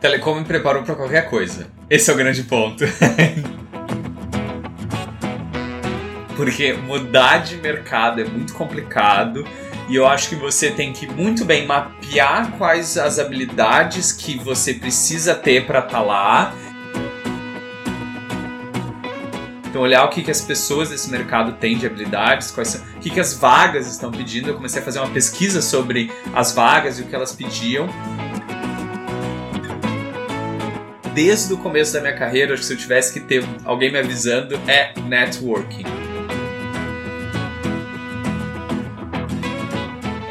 Telecom me preparou para qualquer coisa. Esse é o grande ponto. Porque mudar de mercado é muito complicado e eu acho que você tem que muito bem mapear quais as habilidades que você precisa ter para estar tá lá. Então, olhar o que, que as pessoas desse mercado têm de habilidades, quais são, o que, que as vagas estão pedindo. Eu comecei a fazer uma pesquisa sobre as vagas e o que elas pediam desde o começo da minha carreira, acho que se eu tivesse que ter alguém me avisando, é networking.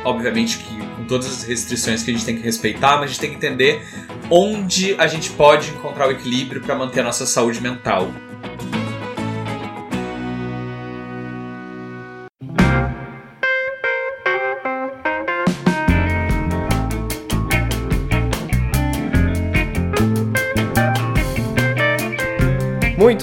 Obviamente que com todas as restrições que a gente tem que respeitar, mas a gente tem que entender onde a gente pode encontrar o equilíbrio para manter a nossa saúde mental.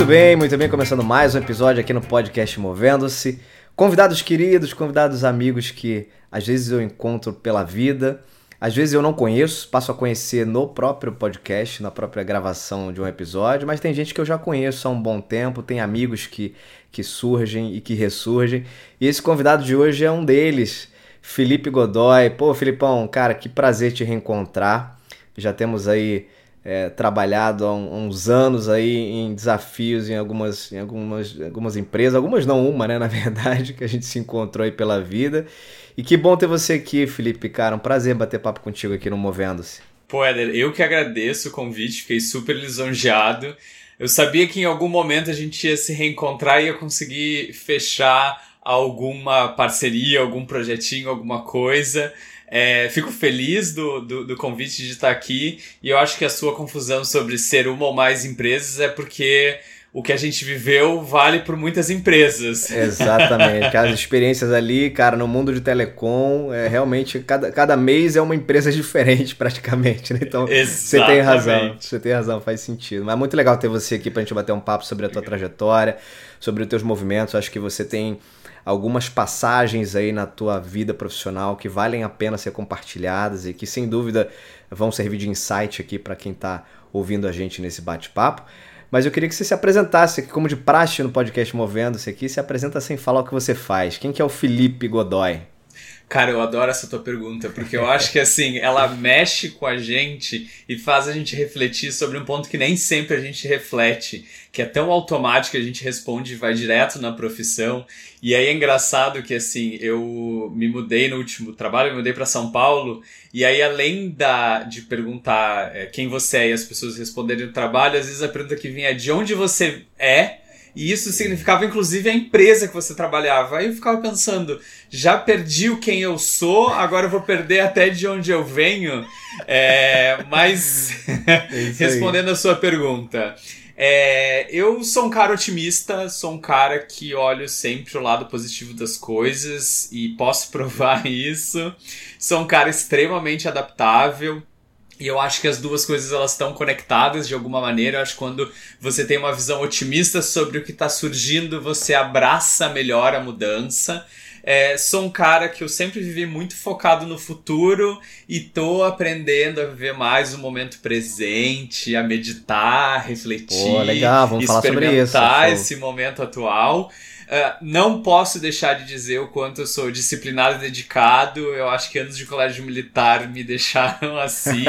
Bem, muito bem, começando mais um episódio aqui no podcast Movendo-se. Convidados queridos, convidados amigos que às vezes eu encontro pela vida, às vezes eu não conheço, passo a conhecer no próprio podcast, na própria gravação de um episódio, mas tem gente que eu já conheço há um bom tempo, tem amigos que, que surgem e que ressurgem. E esse convidado de hoje é um deles, Felipe Godoy. Pô, Filipão, cara, que prazer te reencontrar. Já temos aí é, trabalhado há uns anos aí em desafios em algumas, em algumas, algumas empresas, algumas não uma, né, na verdade, que a gente se encontrou aí pela vida. E que bom ter você aqui, Felipe, cara, um prazer bater papo contigo aqui no Movendo-se. Pô, Éder, eu que agradeço o convite, fiquei super lisonjeado. Eu sabia que em algum momento a gente ia se reencontrar e ia conseguir fechar alguma parceria, algum projetinho, alguma coisa. É, fico feliz do, do, do, convite de estar aqui e eu acho que a sua confusão sobre ser uma ou mais empresas é porque o que a gente viveu vale por muitas empresas. Exatamente. As experiências ali, cara, no mundo de telecom, é realmente cada, cada mês é uma empresa diferente praticamente, né? Então, você tem razão. Você tem razão, faz sentido. Mas é muito legal ter você aqui pra gente bater um papo sobre a tua trajetória, sobre os teus movimentos. Acho que você tem algumas passagens aí na tua vida profissional que valem a pena ser compartilhadas e que sem dúvida vão servir de insight aqui para quem está ouvindo a gente nesse bate-papo. Mas eu queria que você se apresentasse, como de praxe no podcast Movendo-se aqui, se apresenta sem falar o que você faz. Quem que é o Felipe Godoy? Cara, eu adoro essa tua pergunta, porque eu acho que assim, ela mexe com a gente e faz a gente refletir sobre um ponto que nem sempre a gente reflete, que é tão automático que a gente responde e vai direto na profissão. E aí é engraçado que assim, eu me mudei no último trabalho, me mudei para São Paulo, e aí além da de perguntar é, quem você é e as pessoas responderem o trabalho, às vezes a pergunta que vinha é de onde você é e isso significava, inclusive, a empresa que você trabalhava. Aí eu ficava pensando, já perdi o quem eu sou, agora eu vou perder até de onde eu venho. É, mas, respondendo a sua pergunta. É, eu sou um cara otimista, sou um cara que olho sempre o lado positivo das coisas e posso provar isso. Sou um cara extremamente adaptável. E eu acho que as duas coisas elas estão conectadas de alguma maneira. Eu acho que quando você tem uma visão otimista sobre o que está surgindo, você abraça melhor a mudança. É, sou um cara que eu sempre vivi muito focado no futuro e tô aprendendo a viver mais o momento presente, a meditar, refletir, Pô, legal, vamos experimentar falar sobre isso, esse momento atual. Uh, não posso deixar de dizer o quanto eu sou disciplinado e dedicado. Eu acho que anos de colégio militar me deixaram assim.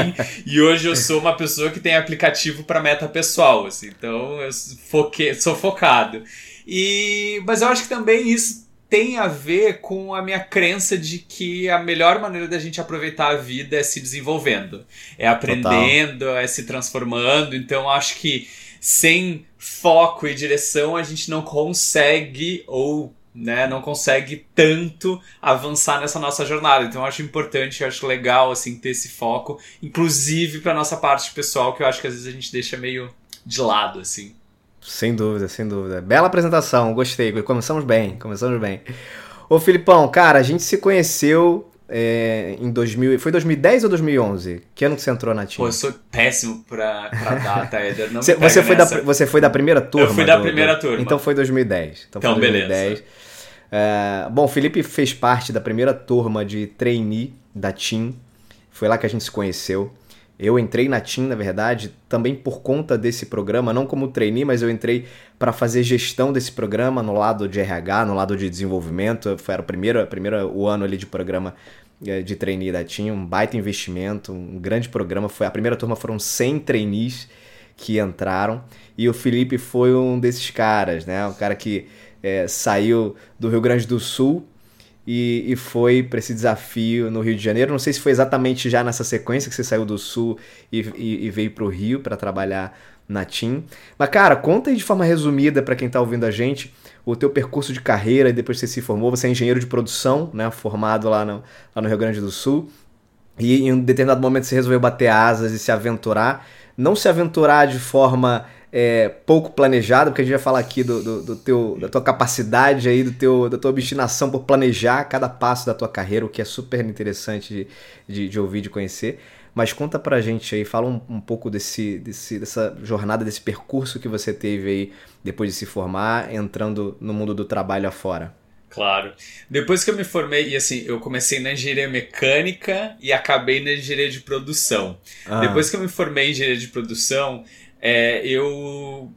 e hoje eu sou uma pessoa que tem aplicativo para meta pessoal. Assim, então eu foque... sou focado. E... Mas eu acho que também isso tem a ver com a minha crença de que a melhor maneira da gente aproveitar a vida é se desenvolvendo, é aprendendo, Total. é se transformando. Então acho que sem foco e direção a gente não consegue ou né, não consegue tanto avançar nessa nossa jornada. Então eu acho importante, eu acho legal assim ter esse foco, inclusive para nossa parte pessoal, que eu acho que às vezes a gente deixa meio de lado assim. Sem dúvida, sem dúvida. Bela apresentação, gostei. Começamos bem, começamos bem. Ô Filipão, cara, a gente se conheceu é, em 2000. Foi 2010 ou 2011? Que ano que você entrou na TIM? Pô, eu sou péssimo pra, pra data, Eder. Não você, você foi da, você foi da primeira turma? Eu fui da do, primeira do, turma. Então foi 2010. Então, então foi 2010. beleza. É, bom, o Felipe fez parte da primeira turma de trainee da TIM. Foi lá que a gente se conheceu. Eu entrei na TIM, na verdade, também por conta desse programa, não como trainee, mas eu entrei para fazer gestão desse programa no lado de RH, no lado de desenvolvimento. Foi era o primeiro, primeiro o ano ali de programa é, de trainee da TIM, um baita investimento, um grande programa. Foi a primeira turma foram 100 trainees que entraram e o Felipe foi um desses caras, né? Um cara que é, saiu do Rio Grande do Sul e, e foi para esse desafio no Rio de Janeiro. Não sei se foi exatamente já nessa sequência que você saiu do Sul e, e, e veio para o Rio para trabalhar na TIM. Mas, cara, conta aí de forma resumida para quem está ouvindo a gente o teu percurso de carreira e depois você se formou. Você é engenheiro de produção, né, formado lá no, lá no Rio Grande do Sul. E em um determinado momento você resolveu bater asas e se aventurar. Não se aventurar de forma é, pouco planejada, porque a gente vai falar aqui do, do, do, teu, da tua capacidade aí, do teu, da tua obstinação por planejar cada passo da tua carreira, o que é super interessante de, de, de ouvir, de conhecer. Mas conta pra gente aí, fala um, um pouco desse, desse, dessa jornada, desse percurso que você teve aí depois de se formar, entrando no mundo do trabalho afora. Claro. Depois que eu me formei, e assim, eu comecei na engenharia mecânica e acabei na engenharia de produção. Ah. Depois que eu me formei em engenharia de produção, é, eu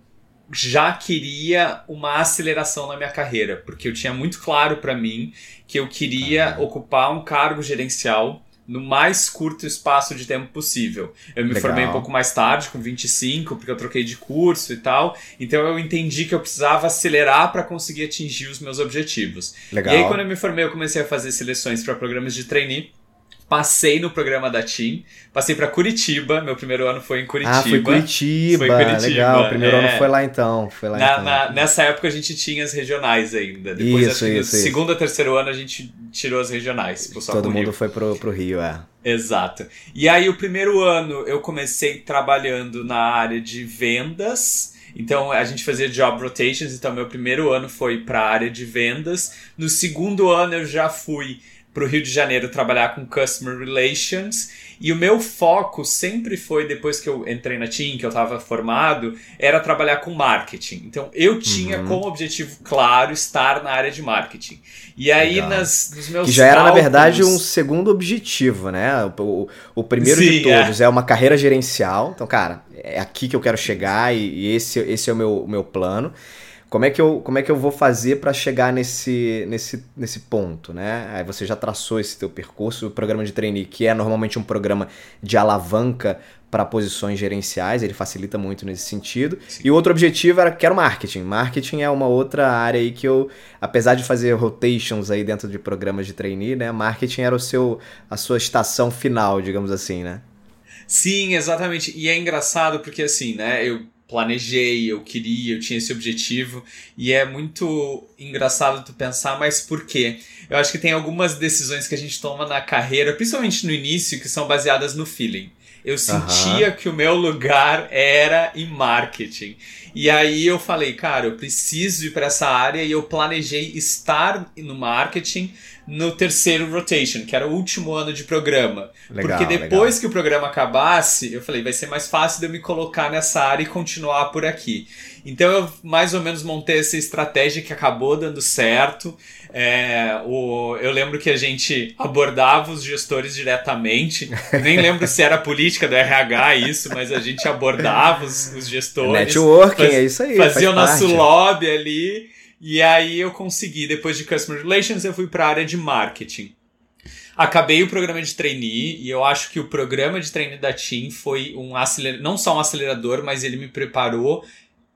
já queria uma aceleração na minha carreira, porque eu tinha muito claro para mim que eu queria ah. ocupar um cargo gerencial no mais curto espaço de tempo possível. Eu me Legal. formei um pouco mais tarde, com 25, porque eu troquei de curso e tal. Então eu entendi que eu precisava acelerar para conseguir atingir os meus objetivos. Legal. E aí, quando eu me formei, eu comecei a fazer seleções para programas de trainee. Passei no programa da TIM, passei para Curitiba, meu primeiro ano foi em Curitiba. Ah, foi Curitiba, foi Curitiba legal, primeiro é. ano foi lá então. Foi lá na, então. Na, nessa época a gente tinha as regionais ainda, depois isso, acho isso, no segundo ou terceiro ano a gente tirou as regionais. Todo mundo Rio. foi pro, pro Rio, é. Exato. E aí o primeiro ano eu comecei trabalhando na área de vendas, então a gente fazia job rotations, então meu primeiro ano foi para a área de vendas. No segundo ano eu já fui para o Rio de Janeiro trabalhar com Customer Relations. E o meu foco sempre foi, depois que eu entrei na TIM, que eu estava formado, era trabalhar com marketing. Então eu tinha uhum. como objetivo claro estar na área de marketing. E aí, nas, nos meus. Que já cálculos... era, na verdade, um segundo objetivo, né? O, o, o primeiro Sim, de todos é. é. uma carreira gerencial. Então, cara, é aqui que eu quero chegar e, e esse, esse é o meu, o meu plano. Como é que eu, como é que eu vou fazer para chegar nesse, nesse, nesse ponto, né? Aí você já traçou esse teu percurso, o programa de trainee, que é normalmente um programa de alavanca para posições gerenciais, ele facilita muito nesse sentido. Sim. E o outro objetivo era que era o marketing. Marketing é uma outra área aí que eu, apesar de fazer rotations aí dentro de programas de trainee, né, marketing era o seu a sua estação final, digamos assim, né? Sim, exatamente. E é engraçado porque assim, né, eu planejei, eu queria, eu tinha esse objetivo. E é muito engraçado tu pensar, mas por quê? Eu acho que tem algumas decisões que a gente toma na carreira, principalmente no início, que são baseadas no feeling. Eu sentia uhum. que o meu lugar era em marketing. E aí eu falei, cara, eu preciso ir para essa área e eu planejei estar no marketing no terceiro rotation, que era o último ano de programa. Legal, Porque depois legal. que o programa acabasse, eu falei, vai ser mais fácil de eu me colocar nessa área e continuar por aqui. Então eu mais ou menos montei essa estratégia que acabou dando certo. É, o, eu lembro que a gente abordava os gestores diretamente. Nem lembro se era política do RH isso, mas a gente abordava os, os gestores. Networking, faz, é isso aí. Fazia o nosso parte. lobby ali. E aí eu consegui, depois de Customer Relations, eu fui para a área de marketing. Acabei o programa de trainee e eu acho que o programa de trainee da TIM foi um acelerador, não só um acelerador, mas ele me preparou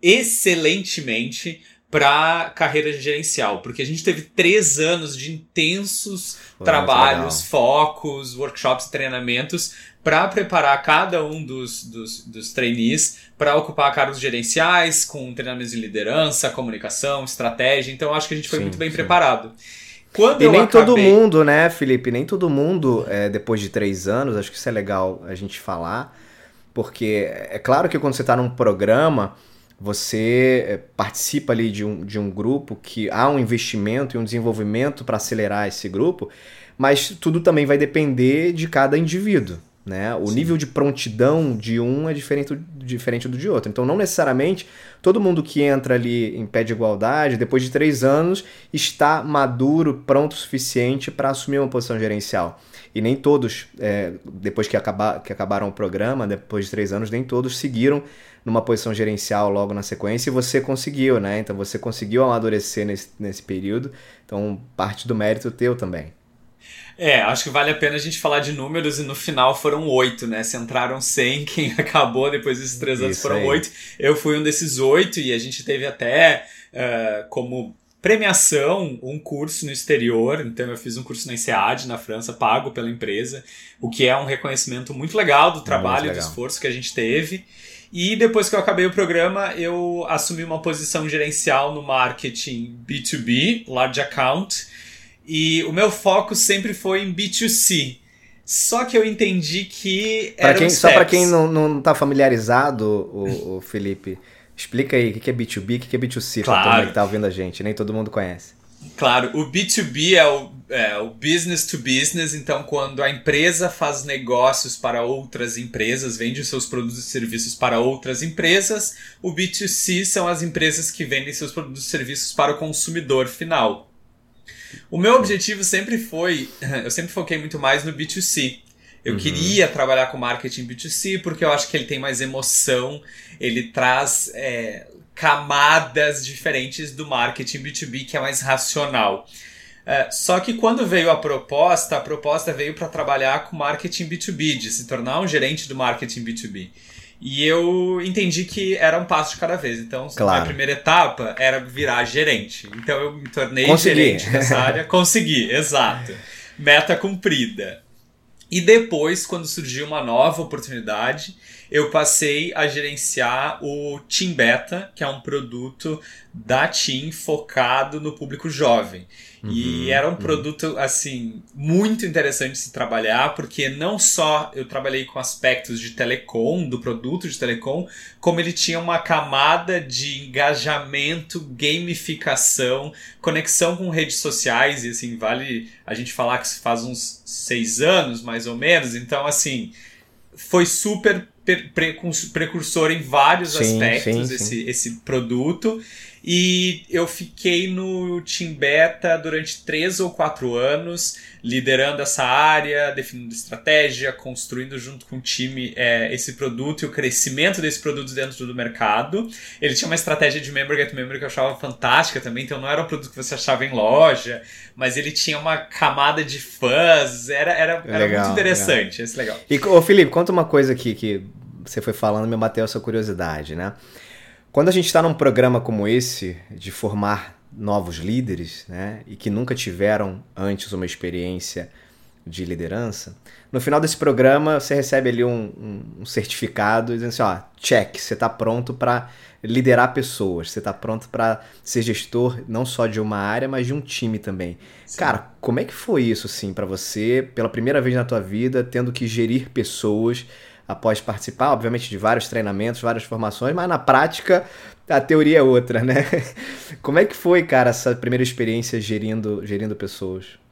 excelentemente para carreira gerencial, porque a gente teve três anos de intensos trabalhos, focos, workshops, treinamentos para preparar cada um dos, dos, dos trainees para ocupar cargos gerenciais, com treinamentos de liderança, comunicação, estratégia. Então acho que a gente foi sim, muito bem sim. preparado. Quando e nem acabei... todo mundo, né, Felipe? Nem todo mundo, é, depois de três anos, acho que isso é legal a gente falar, porque é claro que quando você está num programa você eh, participa ali de um, de um grupo que há um investimento e um desenvolvimento para acelerar esse grupo, mas tudo também vai depender de cada indivíduo. Né? O Sim. nível de prontidão de um é diferente, diferente do de outro. Então, não necessariamente todo mundo que entra ali em pé de igualdade, depois de três anos, está maduro, pronto o suficiente para assumir uma posição gerencial. E nem todos, é, depois que, acabar, que acabaram o programa, depois de três anos, nem todos seguiram numa posição gerencial logo na sequência e você conseguiu, né? Então você conseguiu amadurecer nesse, nesse período. Então, parte do mérito teu também. É, acho que vale a pena a gente falar de números e no final foram oito, né? Se entraram 100, quem acabou depois desses três anos foram oito. Eu fui um desses oito e a gente teve até uh, como premiação um curso no exterior. Então eu fiz um curso na INSEAD, na França, pago pela empresa, o que é um reconhecimento muito legal do trabalho e do esforço que a gente teve. E depois que eu acabei o programa, eu assumi uma posição gerencial no marketing B2B, Large Account e o meu foco sempre foi em B2C. Só que eu entendi que. Pra quem, só para quem não, não tá familiarizado, o, o Felipe, explica aí o que é B2B, o que é B2C, claro. pra todo que tá ouvindo a gente, nem todo mundo conhece. Claro, o B2B é o, é o business to business, então quando a empresa faz negócios para outras empresas, vende seus produtos e serviços para outras empresas, o B2C são as empresas que vendem seus produtos e serviços para o consumidor final. O meu objetivo sempre foi, eu sempre foquei muito mais no B2C. Eu uhum. queria trabalhar com marketing B2C porque eu acho que ele tem mais emoção, ele traz é, camadas diferentes do marketing B2B que é mais racional. É, só que quando veio a proposta, a proposta veio para trabalhar com marketing B2B, de se tornar um gerente do marketing B2B. E eu entendi que era um passo de cada vez. Então, claro. a primeira etapa era virar gerente. Então, eu me tornei Consegui. gerente dessa área. Consegui, exato. Meta cumprida. E depois, quando surgiu uma nova oportunidade, eu passei a gerenciar o Team Beta, que é um produto da Team focado no público jovem. Uhum, e era um uhum. produto, assim, muito interessante de se trabalhar, porque não só eu trabalhei com aspectos de telecom, do produto de telecom, como ele tinha uma camada de engajamento, gamificação, conexão com redes sociais, e assim, vale a gente falar que faz uns seis anos, mais ou menos, então, assim, foi super precursor em vários sim, aspectos sim, sim. Esse, esse produto. E eu fiquei no Team Beta durante três ou quatro anos, liderando essa área, definindo estratégia, construindo junto com o time é, esse produto e o crescimento desse produto dentro do mercado. Ele tinha uma estratégia de member get member que eu achava fantástica também, então não era um produto que você achava em loja, mas ele tinha uma camada de fãs, era, era, era legal, muito interessante, legal. esse legal. E, ô Felipe, conta uma coisa aqui que você foi falando me bateu essa curiosidade, né? Quando a gente está num programa como esse, de formar novos líderes, né, e que nunca tiveram antes uma experiência de liderança, no final desse programa você recebe ali um, um, certificado dizendo assim, ó, check, você está pronto para liderar pessoas, você está pronto para ser gestor não só de uma área, mas de um time também. Sim. Cara, como é que foi isso, assim, para você, pela primeira vez na tua vida, tendo que gerir pessoas, após participar, obviamente, de vários treinamentos, várias formações, mas na prática a teoria é outra, né? Como é que foi, cara, essa primeira experiência gerindo, gerindo pessoas?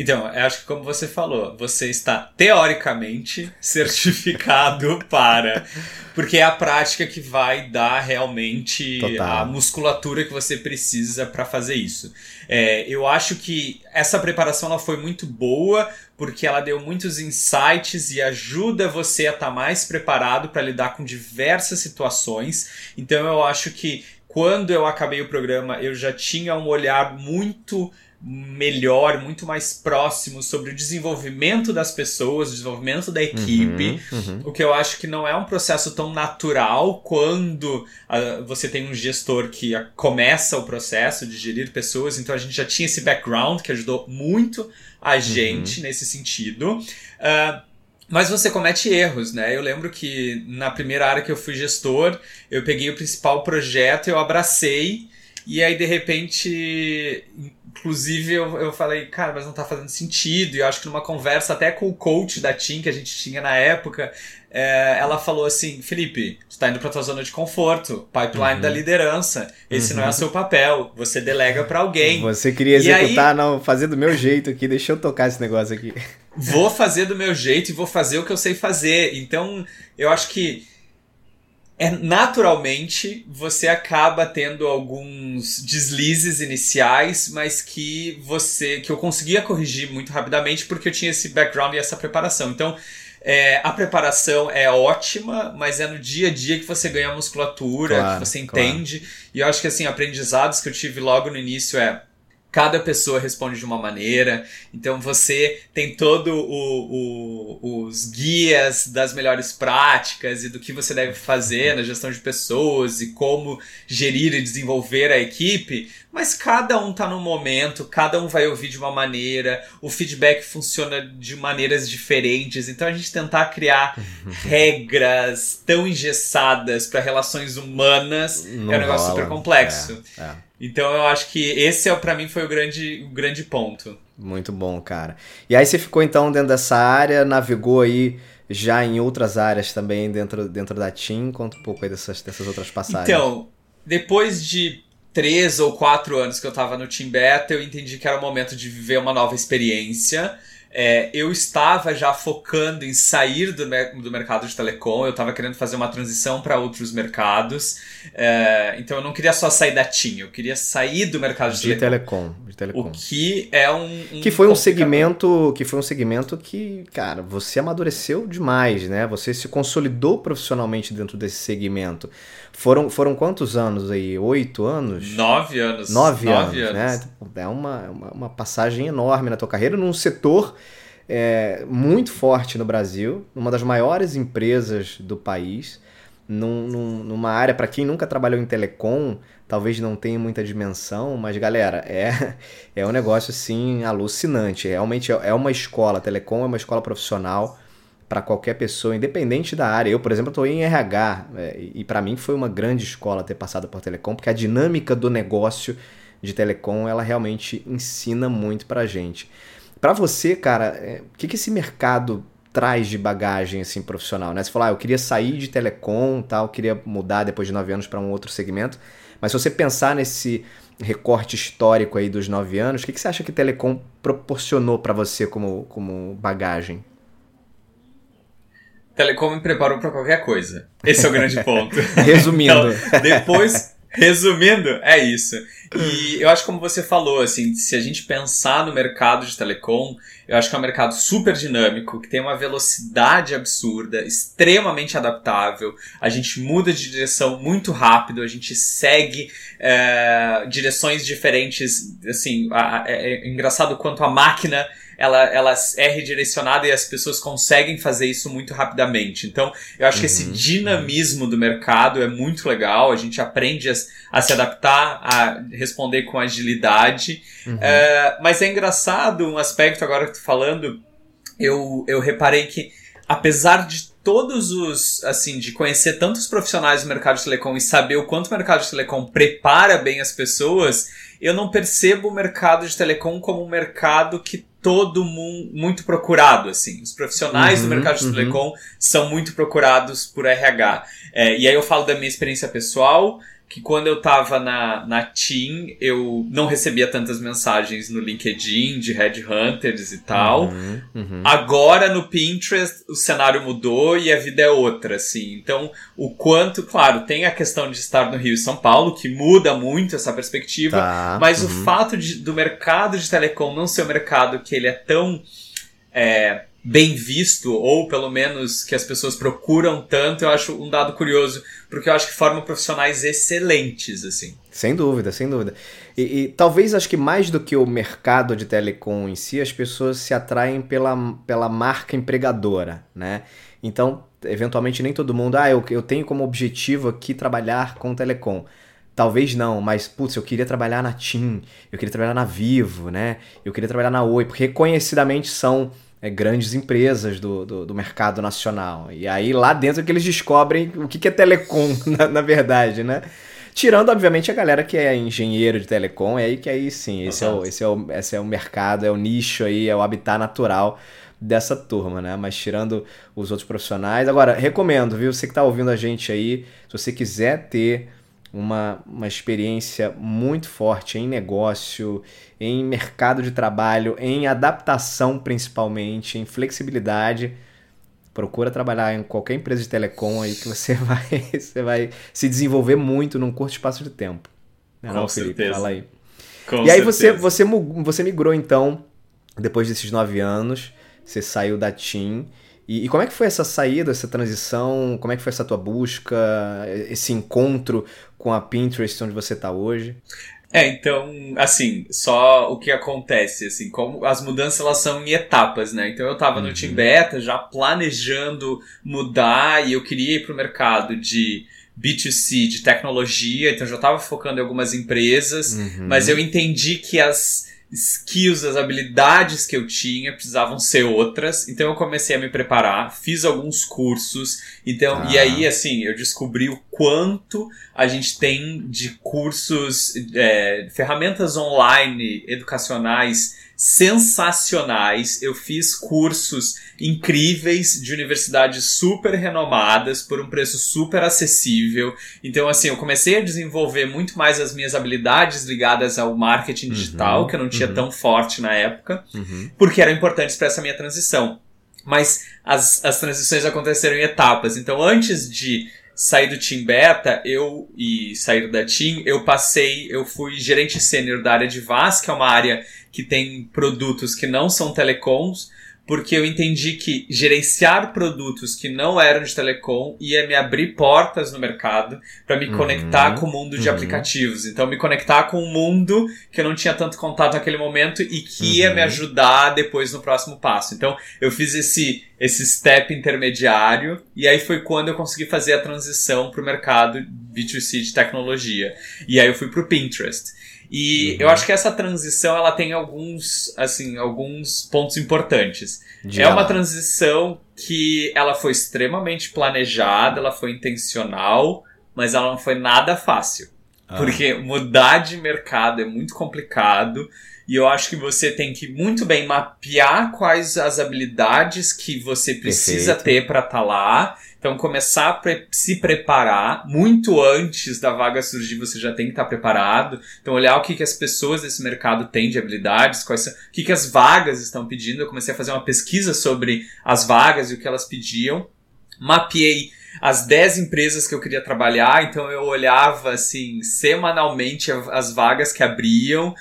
Então, eu acho que como você falou, você está teoricamente certificado para. Porque é a prática que vai dar realmente Total. a musculatura que você precisa para fazer isso. É, eu acho que essa preparação ela foi muito boa porque ela deu muitos insights e ajuda você a estar tá mais preparado para lidar com diversas situações. Então eu acho que quando eu acabei o programa, eu já tinha um olhar muito melhor, muito mais próximo sobre o desenvolvimento das pessoas, o desenvolvimento da equipe, uhum, uhum. o que eu acho que não é um processo tão natural quando uh, você tem um gestor que começa o processo de gerir pessoas, então a gente já tinha esse background que ajudou muito a uhum. gente uhum. nesse sentido. Uh, mas você comete erros, né? Eu lembro que na primeira área que eu fui gestor, eu peguei o principal projeto, eu abracei e aí, de repente, Inclusive, eu, eu falei, cara, mas não tá fazendo sentido. E eu acho que numa conversa até com o coach da TIM que a gente tinha na época, é, ela falou assim: Felipe, você tá indo pra tua zona de conforto, pipeline uhum. da liderança. Esse uhum. não é o uhum. seu papel. Você delega para alguém. Você queria executar, aí, não, fazer do meu jeito aqui, deixa eu tocar esse negócio aqui. Vou fazer do meu jeito e vou fazer o que eu sei fazer. Então, eu acho que é naturalmente você acaba tendo alguns deslizes iniciais, mas que você que eu conseguia corrigir muito rapidamente porque eu tinha esse background e essa preparação. Então, é, a preparação é ótima, mas é no dia a dia que você ganha musculatura, claro, que você entende. Claro. E eu acho que assim, aprendizados que eu tive logo no início é Cada pessoa responde de uma maneira, então você tem todo o, o, os guias das melhores práticas e do que você deve fazer na gestão de pessoas e como gerir e desenvolver a equipe, mas cada um está no momento, cada um vai ouvir de uma maneira, o feedback funciona de maneiras diferentes, então a gente tentar criar regras tão engessadas para relações humanas Não é um negócio rola. super complexo. É, é. Então eu acho que esse é para mim foi o grande, o grande ponto. Muito bom, cara. E aí você ficou então dentro dessa área, navegou aí já em outras áreas também dentro, dentro da TIM? Conta um pouco aí dessas, dessas outras passagens. Então, depois de três ou quatro anos que eu estava no Team Beta, eu entendi que era o momento de viver uma nova experiência. É, eu estava já focando em sair do, do mercado de telecom, eu estava querendo fazer uma transição para outros mercados. É, então eu não queria só sair da TIM, eu queria sair do mercado de, de telecom. De telecom. O que é um, um que foi um segmento que foi um segmento que, cara, você amadureceu demais, né? Você se consolidou profissionalmente dentro desse segmento. Foram, foram quantos anos aí? Oito anos? Nove anos. Nove, Nove anos, anos, né? É uma, uma, uma, passagem enorme na tua carreira num setor é, muito forte no Brasil, uma das maiores empresas do país, num, num, numa área, para quem nunca trabalhou em telecom, talvez não tenha muita dimensão, mas galera, é, é um negócio assim alucinante. Realmente é, é uma escola, telecom é uma escola profissional para qualquer pessoa, independente da área. Eu, por exemplo, estou em RH é, e para mim foi uma grande escola ter passado por telecom, porque a dinâmica do negócio de telecom ela realmente ensina muito para gente. Para você, cara, é, o que, que esse mercado traz de bagagem assim profissional, né? Você falou, ah, eu queria sair de telecom, tal, queria mudar depois de nove anos para um outro segmento. Mas se você pensar nesse recorte histórico aí dos nove anos, o que, que você acha que telecom proporcionou para você como, como bagagem? Telecom me preparou para qualquer coisa. Esse é o grande ponto. Resumindo. então, depois, resumindo, é isso. E eu acho como você falou, assim, se a gente pensar no mercado de telecom, eu acho que é um mercado super dinâmico, que tem uma velocidade absurda, extremamente adaptável. A gente muda de direção muito rápido, a gente segue é, direções diferentes. Assim, é, é engraçado quanto a máquina ela, ela é redirecionada e as pessoas conseguem fazer isso muito rapidamente. Então, eu acho uhum, que esse uhum, dinamismo uhum. do mercado é muito legal, a gente aprende a, a, se adaptar, a responder com agilidade. Uhum. É, mas é engraçado um aspecto agora que tu falando, eu, eu reparei que apesar de todos os, assim, de conhecer tantos profissionais do mercado de telecom e saber o quanto o mercado de telecom prepara bem as pessoas, eu não percebo o mercado de telecom como um mercado que todo mundo muito procurado, assim. Os profissionais uhum, do mercado de uhum. telecom são muito procurados por RH. É, e aí eu falo da minha experiência pessoal, que quando eu tava na, na Team, eu não recebia tantas mensagens no LinkedIn de headhunters e tal. Uhum, uhum. Agora no Pinterest o cenário mudou e a vida é outra, assim. Então, o quanto, claro, tem a questão de estar no Rio e São Paulo, que muda muito essa perspectiva, tá, mas uhum. o fato de, do mercado de telecom não ser um mercado que ele é tão. É, bem visto, ou pelo menos que as pessoas procuram tanto, eu acho um dado curioso, porque eu acho que formam profissionais excelentes, assim. Sem dúvida, sem dúvida. E, e, talvez acho que mais do que o mercado de telecom em si, as pessoas se atraem pela, pela marca empregadora, né? Então, eventualmente nem todo mundo, ah, eu, eu tenho como objetivo aqui trabalhar com telecom. Talvez não, mas, putz, eu queria trabalhar na TIM, eu queria trabalhar na Vivo, né? Eu queria trabalhar na Oi, porque reconhecidamente são é, grandes empresas do, do, do, mercado nacional. E aí lá dentro é que eles descobrem o que, que é telecom, na, na verdade, né? Tirando, obviamente, a galera que é engenheiro de telecom, é aí que aí sim, esse é, o, esse, é o, esse é o mercado, é o nicho aí, é o habitat natural dessa turma, né? Mas tirando os outros profissionais. Agora, recomendo, viu? Você que está ouvindo a gente aí, se você quiser ter uma, uma experiência muito forte em negócio, em mercado de trabalho, em adaptação principalmente, em flexibilidade, procura trabalhar em qualquer empresa de telecom aí que você vai, você vai se desenvolver muito num curto espaço de tempo. Não, Com não, Felipe? Certeza. Fala aí. Com e aí você, você, você migrou então, depois desses nove anos, você saiu da TIM. E, e, como é que foi essa saída, essa transição? Como é que foi essa tua busca, esse encontro com a Pinterest onde você está hoje? É, então, assim, só o que acontece, assim, como as mudanças elas são em etapas, né? Então eu tava uhum. no Team Beta já planejando mudar e eu queria ir pro mercado de B2C, de tecnologia, então já tava focando em algumas empresas, uhum. mas eu entendi que as skills, as habilidades que eu tinha precisavam ser outras. Então eu comecei a me preparar, fiz alguns cursos. Então, ah. e aí, assim, eu descobri o quanto a gente tem de cursos, é, ferramentas online educacionais sensacionais. Eu fiz cursos incríveis de universidades super renomadas por um preço super acessível. Então, assim, eu comecei a desenvolver muito mais as minhas habilidades ligadas ao marketing uhum, digital, que eu não tinha uhum. tão forte na época, uhum. porque eram importantes para essa minha transição. Mas as, as transições aconteceram em etapas. Então, antes de sair do Team Beta, eu e sair da Team, eu passei, eu fui gerente sênior da área de VAS, que é uma área que tem produtos que não são telecoms, porque eu entendi que gerenciar produtos que não eram de telecom ia me abrir portas no mercado para me uhum, conectar com o mundo de uhum. aplicativos. Então, me conectar com um mundo que eu não tinha tanto contato naquele momento e que uhum. ia me uhum. ajudar depois no próximo passo. Então, eu fiz esse, esse step intermediário e aí foi quando eu consegui fazer a transição para o mercado B2C de tecnologia. E aí eu fui para o Pinterest. E uhum. eu acho que essa transição ela tem alguns, assim, alguns pontos importantes. É uma transição que ela foi extremamente planejada, ela foi intencional, mas ela não foi nada fácil. Ah. Porque mudar de mercado é muito complicado. E eu acho que você tem que muito bem mapear quais as habilidades que você precisa Perfeito. ter para estar tá lá então, começar a pre se preparar muito antes da vaga surgir, você já tem que estar preparado. Então, olhar o que, que as pessoas desse mercado têm de habilidades, quais são, o que, que as vagas estão pedindo. Eu comecei a fazer uma pesquisa sobre as vagas e o que elas pediam. Mapeei as 10 empresas que eu queria trabalhar, então eu olhava assim semanalmente as vagas que abriam,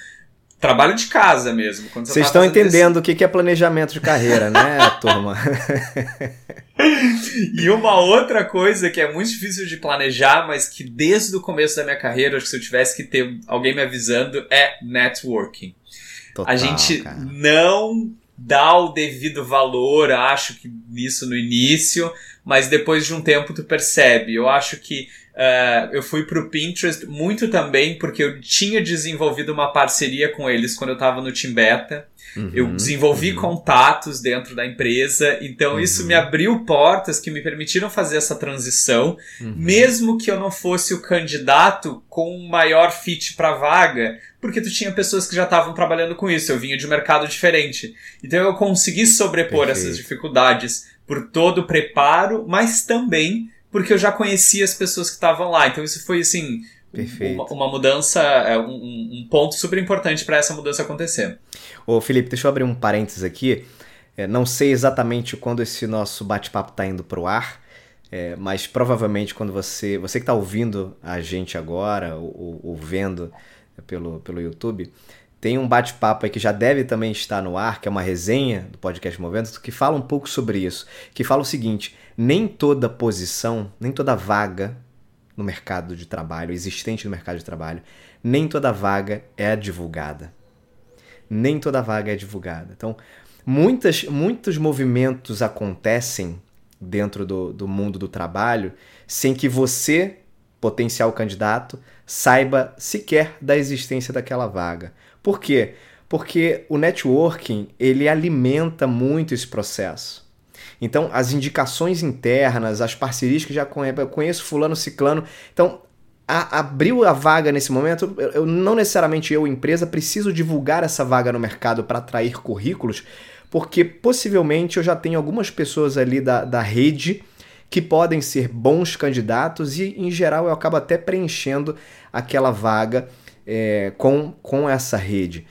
trabalho de casa mesmo. Vocês estão entendendo esse... o que é planejamento de carreira, né, turma? e uma outra coisa que é muito difícil de planejar, mas que desde o começo da minha carreira, acho que se eu tivesse que ter alguém me avisando, é networking. Total, a gente cara. não dá o devido valor, acho que nisso no início, mas depois de um tempo tu percebe. Eu acho que Uh, eu fui pro Pinterest muito também porque eu tinha desenvolvido uma parceria com eles quando eu estava no Team Beta. Uhum, eu desenvolvi uhum. contatos dentro da empresa, então uhum. isso me abriu portas que me permitiram fazer essa transição, uhum. mesmo que eu não fosse o candidato com o maior fit para vaga, porque tu tinha pessoas que já estavam trabalhando com isso, eu vinha de um mercado diferente. Então eu consegui sobrepor Perfeito. essas dificuldades por todo o preparo, mas também porque eu já conhecia as pessoas que estavam lá. Então isso foi assim. Uma, uma, mudança, é, um, um, ponto super importante para essa mudança acontecer. Ô Felipe, deixa eu abrir um parênteses aqui. É, não sei exatamente quando esse nosso bate-papo está indo para o ar, é, mas provavelmente quando você, você que está ouvindo a gente agora, ou, ou vendo pelo, pelo YouTube, tem um bate-papo aí que já deve também estar no ar, que é uma resenha do podcast Moventos, que fala um pouco sobre isso. Que fala o seguinte: nem toda posição, nem toda vaga no mercado de trabalho, existente no mercado de trabalho, nem toda vaga é divulgada. Nem toda vaga é divulgada. Então, muitas, muitos movimentos acontecem dentro do, do mundo do trabalho sem que você, potencial candidato, saiba sequer da existência daquela vaga. Por quê? Porque o networking ele alimenta muito esse processo. Então, as indicações internas, as parcerias que já conheço, eu conheço fulano, ciclano. Então, a, abriu a vaga nesse momento, eu, eu, não necessariamente eu, empresa, preciso divulgar essa vaga no mercado para atrair currículos, porque possivelmente eu já tenho algumas pessoas ali da, da rede que podem ser bons candidatos e, em geral, eu acabo até preenchendo aquela vaga é, com, com essa rede.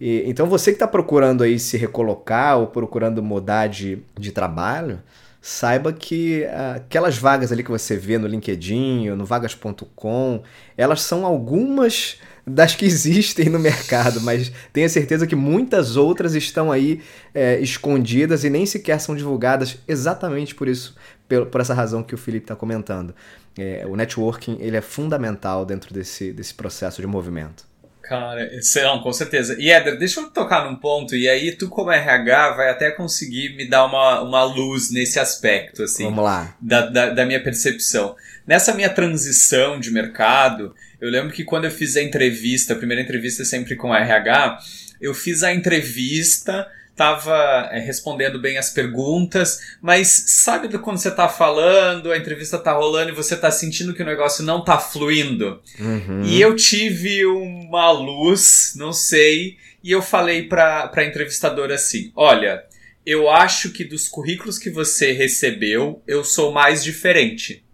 E, então, você que está procurando aí se recolocar ou procurando mudar de, de trabalho, saiba que uh, aquelas vagas ali que você vê no LinkedIn no vagas.com, elas são algumas das que existem no mercado, mas tenha certeza que muitas outras estão aí é, escondidas e nem sequer são divulgadas exatamente por isso, por, por essa razão que o Felipe está comentando. É, o networking ele é fundamental dentro desse, desse processo de movimento. Cara, não, com certeza. E Éder, deixa eu tocar num ponto, e aí tu, como RH, vai até conseguir me dar uma, uma luz nesse aspecto, assim. Vamos lá. Da, da, da minha percepção. Nessa minha transição de mercado, eu lembro que quando eu fiz a entrevista, a primeira entrevista sempre com a RH, eu fiz a entrevista estava é, respondendo bem as perguntas, mas sabe do quando você está falando, a entrevista está rolando e você está sentindo que o negócio não está fluindo? Uhum. E eu tive uma luz, não sei, e eu falei para a entrevistadora assim: olha, eu acho que dos currículos que você recebeu, eu sou mais diferente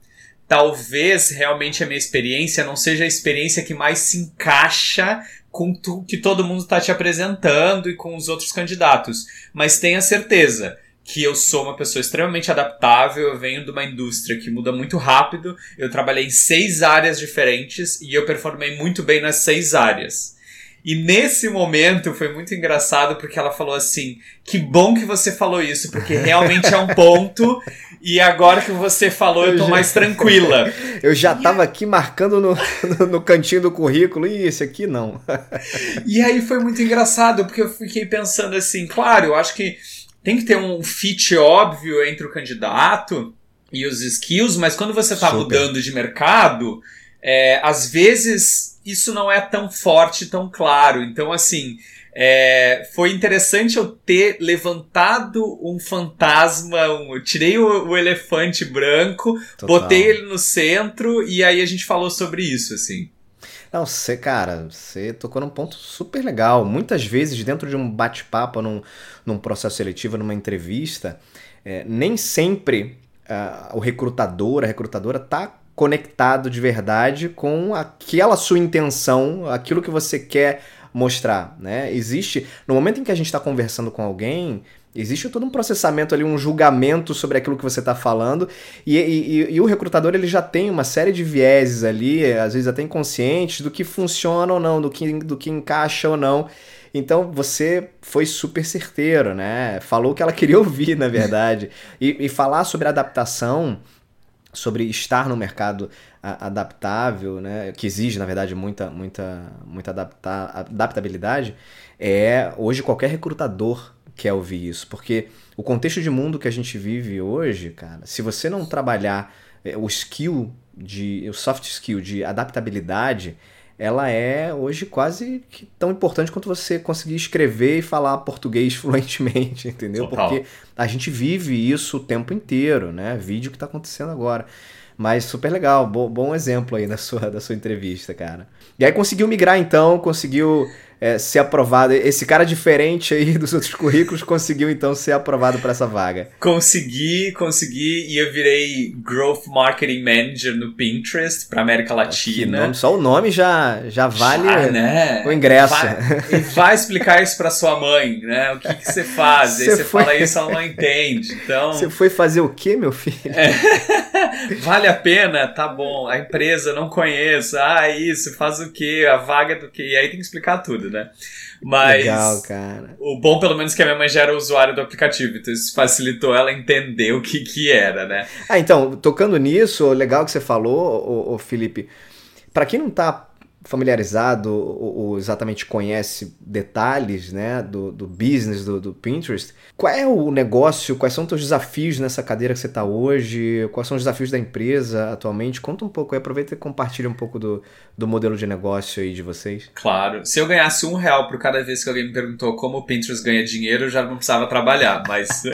talvez realmente a minha experiência não seja a experiência que mais se encaixa com o que todo mundo está te apresentando e com os outros candidatos. Mas tenha certeza que eu sou uma pessoa extremamente adaptável, eu venho de uma indústria que muda muito rápido, eu trabalhei em seis áreas diferentes e eu performei muito bem nas seis áreas. E nesse momento foi muito engraçado porque ela falou assim: que bom que você falou isso, porque realmente é um ponto. E agora que você falou, eu tô mais tranquila. Eu já tava aqui marcando no, no, no, cantinho do currículo, e esse aqui não. e aí foi muito engraçado, porque eu fiquei pensando assim: claro, eu acho que tem que ter um fit óbvio entre o candidato e os skills, mas quando você tá Super. mudando de mercado, é, às vezes isso não é tão forte, tão claro. Então, assim, é, foi interessante eu ter levantado um fantasma, um, tirei o, o, elefante branco, Total. botei ele no centro e aí a gente falou sobre isso, assim. Não, você, cara, você tocou num ponto super legal. Muitas vezes, dentro de um bate-papo, num, num processo seletivo, numa entrevista, é, nem sempre uh, o recrutador, a recrutadora, tá conectado de verdade com aquela sua intenção, aquilo que você quer mostrar, né? Existe, no momento em que a gente está conversando com alguém, existe todo um processamento ali, um julgamento sobre aquilo que você está falando, e, e, e, o recrutador ele já tem uma série de vieses ali, às vezes até inconscientes, do que funciona ou não, do que, do que encaixa ou não. Então você foi super certeiro, né? Falou o que ela queria ouvir, na verdade. e, e falar sobre adaptação sobre estar no mercado adaptável, né, que exige, na verdade, muita, muita, muita adapta adaptabilidade, é hoje qualquer recrutador quer ouvir isso, porque o contexto de mundo que a gente vive hoje, cara, se você não trabalhar é, o skill de o soft skill de adaptabilidade, ela é hoje quase tão importante quanto você conseguir escrever e falar português fluentemente, entendeu? Total. Porque a gente vive isso o tempo inteiro, né? Vídeo que está acontecendo agora. Mas super legal, bom, bom exemplo aí da sua, da sua entrevista, cara. E aí conseguiu migrar então, conseguiu é, ser aprovado. Esse cara diferente aí dos outros currículos conseguiu então ser aprovado para essa vaga. Consegui, consegui e eu virei Growth Marketing Manager no Pinterest para América Latina. Nome, só o nome já, já vale já, né? o ingresso. Vai, e vai explicar isso para sua mãe, né? O que, que você faz? Você aí você foi... fala isso, ela não entende. Então... Você foi fazer o quê, meu filho? É. vale a pena? Tá bom. A empresa, não conheço. Ah, isso, faz o quê? A vaga do quê? E aí tem que explicar tudo né? Mas Legal, cara. o bom, pelo menos, é que a minha mãe já era usuária do aplicativo, então isso facilitou ela entender o que, que era, né? Ah, então, tocando nisso, legal que você falou, o, Felipe. Para quem não tá familiarizado ou, ou, exatamente conhece detalhes né, do, do business do, do, Pinterest, qual é o negócio, quais são os teus desafios nessa cadeira que você está hoje, quais são os desafios da empresa atualmente? Conta um pouco aí, aproveita e compartilha um pouco do, do modelo de negócio aí de vocês. Claro, se eu ganhasse um real por cada vez que alguém me perguntou como o Pinterest ganha dinheiro, eu já não precisava trabalhar, mas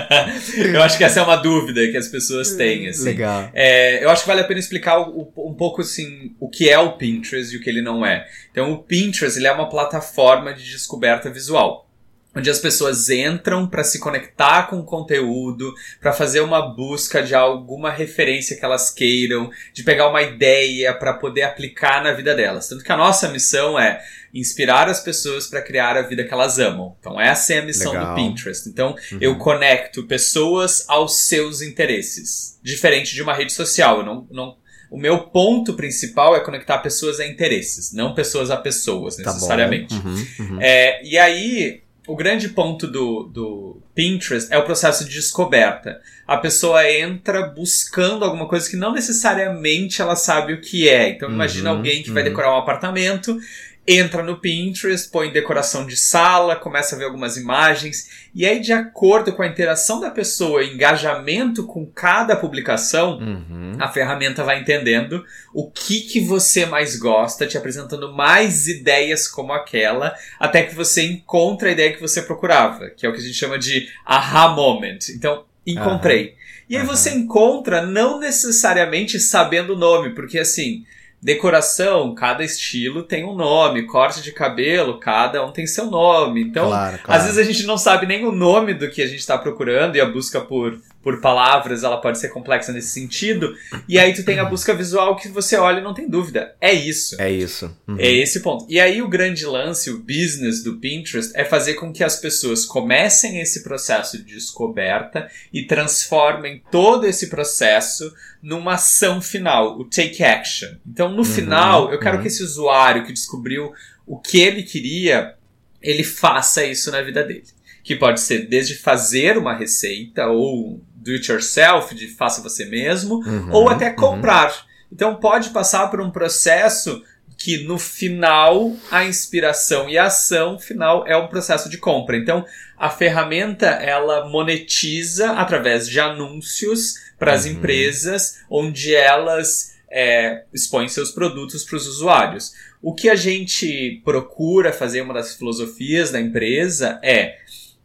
eu acho que essa é uma dúvida que as pessoas têm. Assim. Legal. É, eu acho que vale a pena explicar o, um pouco assim, o que é o Pinterest e o que ele não é. Então, o Pinterest ele é uma plataforma de descoberta visual onde as pessoas entram para se conectar com o conteúdo, para fazer uma busca de alguma referência que elas queiram, de pegar uma ideia para poder aplicar na vida delas. Tanto que a nossa missão é inspirar as pessoas para criar a vida que elas amam. Então essa é a missão Legal. do Pinterest. Então uhum. eu conecto pessoas aos seus interesses, diferente de uma rede social. Eu não, não o meu ponto principal é conectar pessoas a interesses, não pessoas a pessoas, tá necessariamente. Tá uhum, uhum. É, e aí, o grande ponto do, do Pinterest é o processo de descoberta. A pessoa entra buscando alguma coisa que não necessariamente ela sabe o que é. Então, imagina uhum, alguém que vai uhum. decorar um apartamento entra no Pinterest, põe decoração de sala, começa a ver algumas imagens, e aí, de acordo com a interação da pessoa, engajamento com cada publicação, uhum. a ferramenta vai entendendo o que, que você mais gosta, te apresentando mais ideias como aquela, até que você encontra a ideia que você procurava, que é o que a gente chama de aha moment. Então, encontrei. Uhum. E aí uhum. você encontra não necessariamente sabendo o nome, porque assim decoração, cada estilo tem um nome, corte de cabelo, cada um tem seu nome. Então, claro, claro. às vezes a gente não sabe nem o nome do que a gente está procurando e a busca por por palavras, ela pode ser complexa nesse sentido. E aí tu tem a busca visual que você olha e não tem dúvida. É isso. É isso. Uhum. É esse ponto. E aí o grande lance, o business do Pinterest é fazer com que as pessoas comecem esse processo de descoberta e transformem todo esse processo numa ação final, o take action. Então, no uhum, final, eu quero uhum. que esse usuário que descobriu o que ele queria, ele faça isso na vida dele. Que pode ser desde fazer uma receita ou do it yourself, de faça você mesmo, uhum, ou até uhum. comprar. Uhum. Então pode passar por um processo que no final a inspiração e a ação final é um processo de compra. Então a ferramenta ela monetiza através de anúncios para as uhum. empresas, onde elas é, expõem seus produtos para os usuários. O que a gente procura fazer, uma das filosofias da empresa é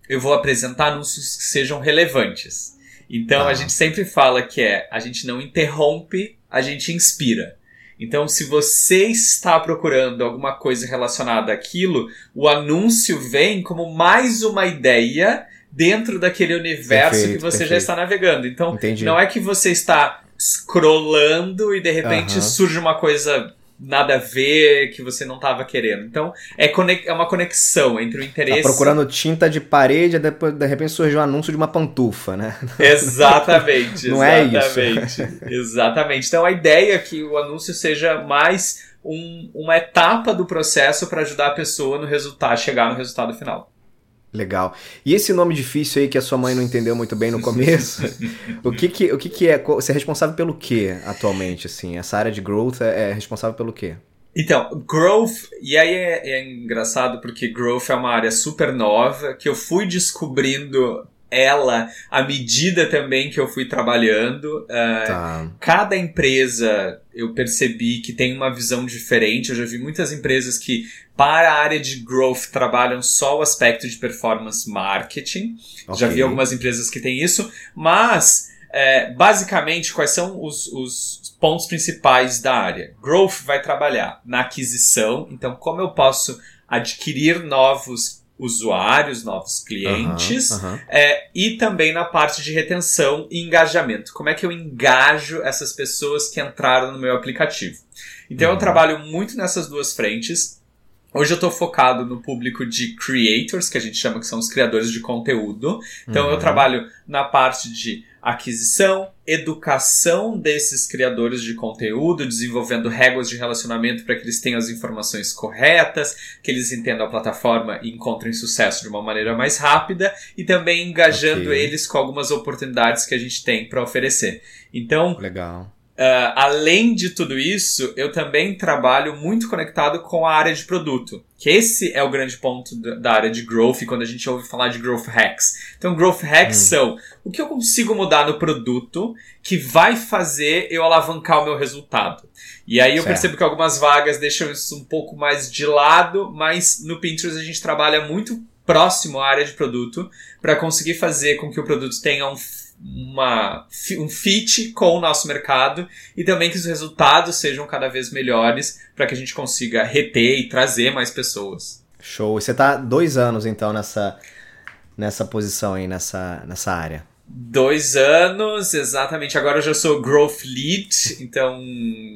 eu vou apresentar anúncios que sejam relevantes. Então ah. a gente sempre fala que é a gente não interrompe, a gente inspira. Então, se você está procurando alguma coisa relacionada àquilo, o anúncio vem como mais uma ideia dentro daquele universo perfeito, que você perfeito. já está navegando. Então, Entendi. não é que você está scrollando e de repente surge uma coisa nada a ver, que você não estava querendo. Então, é, é uma conexão entre o interesse. Tá procurando tinta de parede, depois de repente surgiu um anúncio de uma pantufa, né? Exatamente. não exatamente, é isso. Exatamente. Então, a ideia é que o anúncio seja mais um, uma etapa do processo para ajudar a pessoa no resultado, chegar no resultado final. Legal. E esse nome difícil aí que a sua mãe não entendeu muito bem no começo, o que que, o que que é? Você é responsável pelo que atualmente, assim? Essa área de growth é, é responsável pelo quê? Então, growth, e aí é, é, engraçado porque growth é uma área super nova que eu fui descobrindo ela à medida também que eu fui trabalhando. Uh, tá. Cada empresa eu percebi que tem uma visão diferente. Eu já vi muitas empresas que, para a área de growth, trabalham só o aspecto de performance marketing. Okay. Já vi algumas empresas que têm isso, mas. É, basicamente, quais são os, os pontos principais da área? Growth vai trabalhar na aquisição, então, como eu posso adquirir novos usuários, novos clientes, uhum, uhum. É, e também na parte de retenção e engajamento. Como é que eu engajo essas pessoas que entraram no meu aplicativo? Então uhum. eu trabalho muito nessas duas frentes. Hoje eu estou focado no público de creators, que a gente chama que são os criadores de conteúdo. Então eu uhum. trabalho na parte de aquisição, educação desses criadores de conteúdo, desenvolvendo regras de relacionamento para que eles tenham as informações corretas, que eles entendam a plataforma e encontrem sucesso de uma maneira mais rápida e também engajando okay. eles com algumas oportunidades que a gente tem para oferecer. Então, legal Uh, além de tudo isso, eu também trabalho muito conectado com a área de produto. Que esse é o grande ponto da área de growth quando a gente ouve falar de growth hacks. Então, growth hacks hum. são o que eu consigo mudar no produto que vai fazer eu alavancar o meu resultado. E aí eu certo. percebo que algumas vagas deixam isso um pouco mais de lado, mas no Pinterest a gente trabalha muito próximo à área de produto para conseguir fazer com que o produto tenha um uma, um fit com o nosso mercado e também que os resultados sejam cada vez melhores para que a gente consiga reter e trazer mais pessoas. Show. Você está dois anos então nessa, nessa posição aí, nessa, nessa área. Dois anos, exatamente. Agora eu já sou Growth Lead, então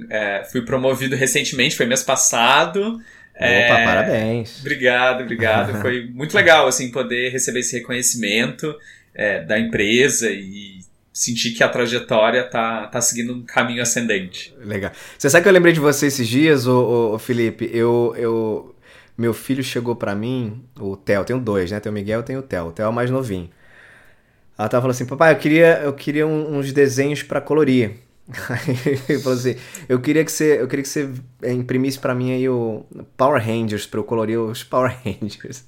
é, fui promovido recentemente, foi mês passado. Opa, é, parabéns. Obrigado, obrigado. Foi muito legal, assim, poder receber esse reconhecimento é, da empresa e sentir que a trajetória tá, tá seguindo um caminho ascendente. Legal. Você sabe que eu lembrei de você esses dias, ô, ô Felipe? Eu, eu, meu filho chegou para mim, o Theo, tenho dois, né? Tem o Miguel e tem o Theo. O Theo é o mais novinho. Ela tava falando assim, papai, eu queria, eu queria uns desenhos para colorir. ele falou assim: eu queria que você, eu queria que você imprimisse para mim aí o Power Rangers para eu colorir os Power Rangers.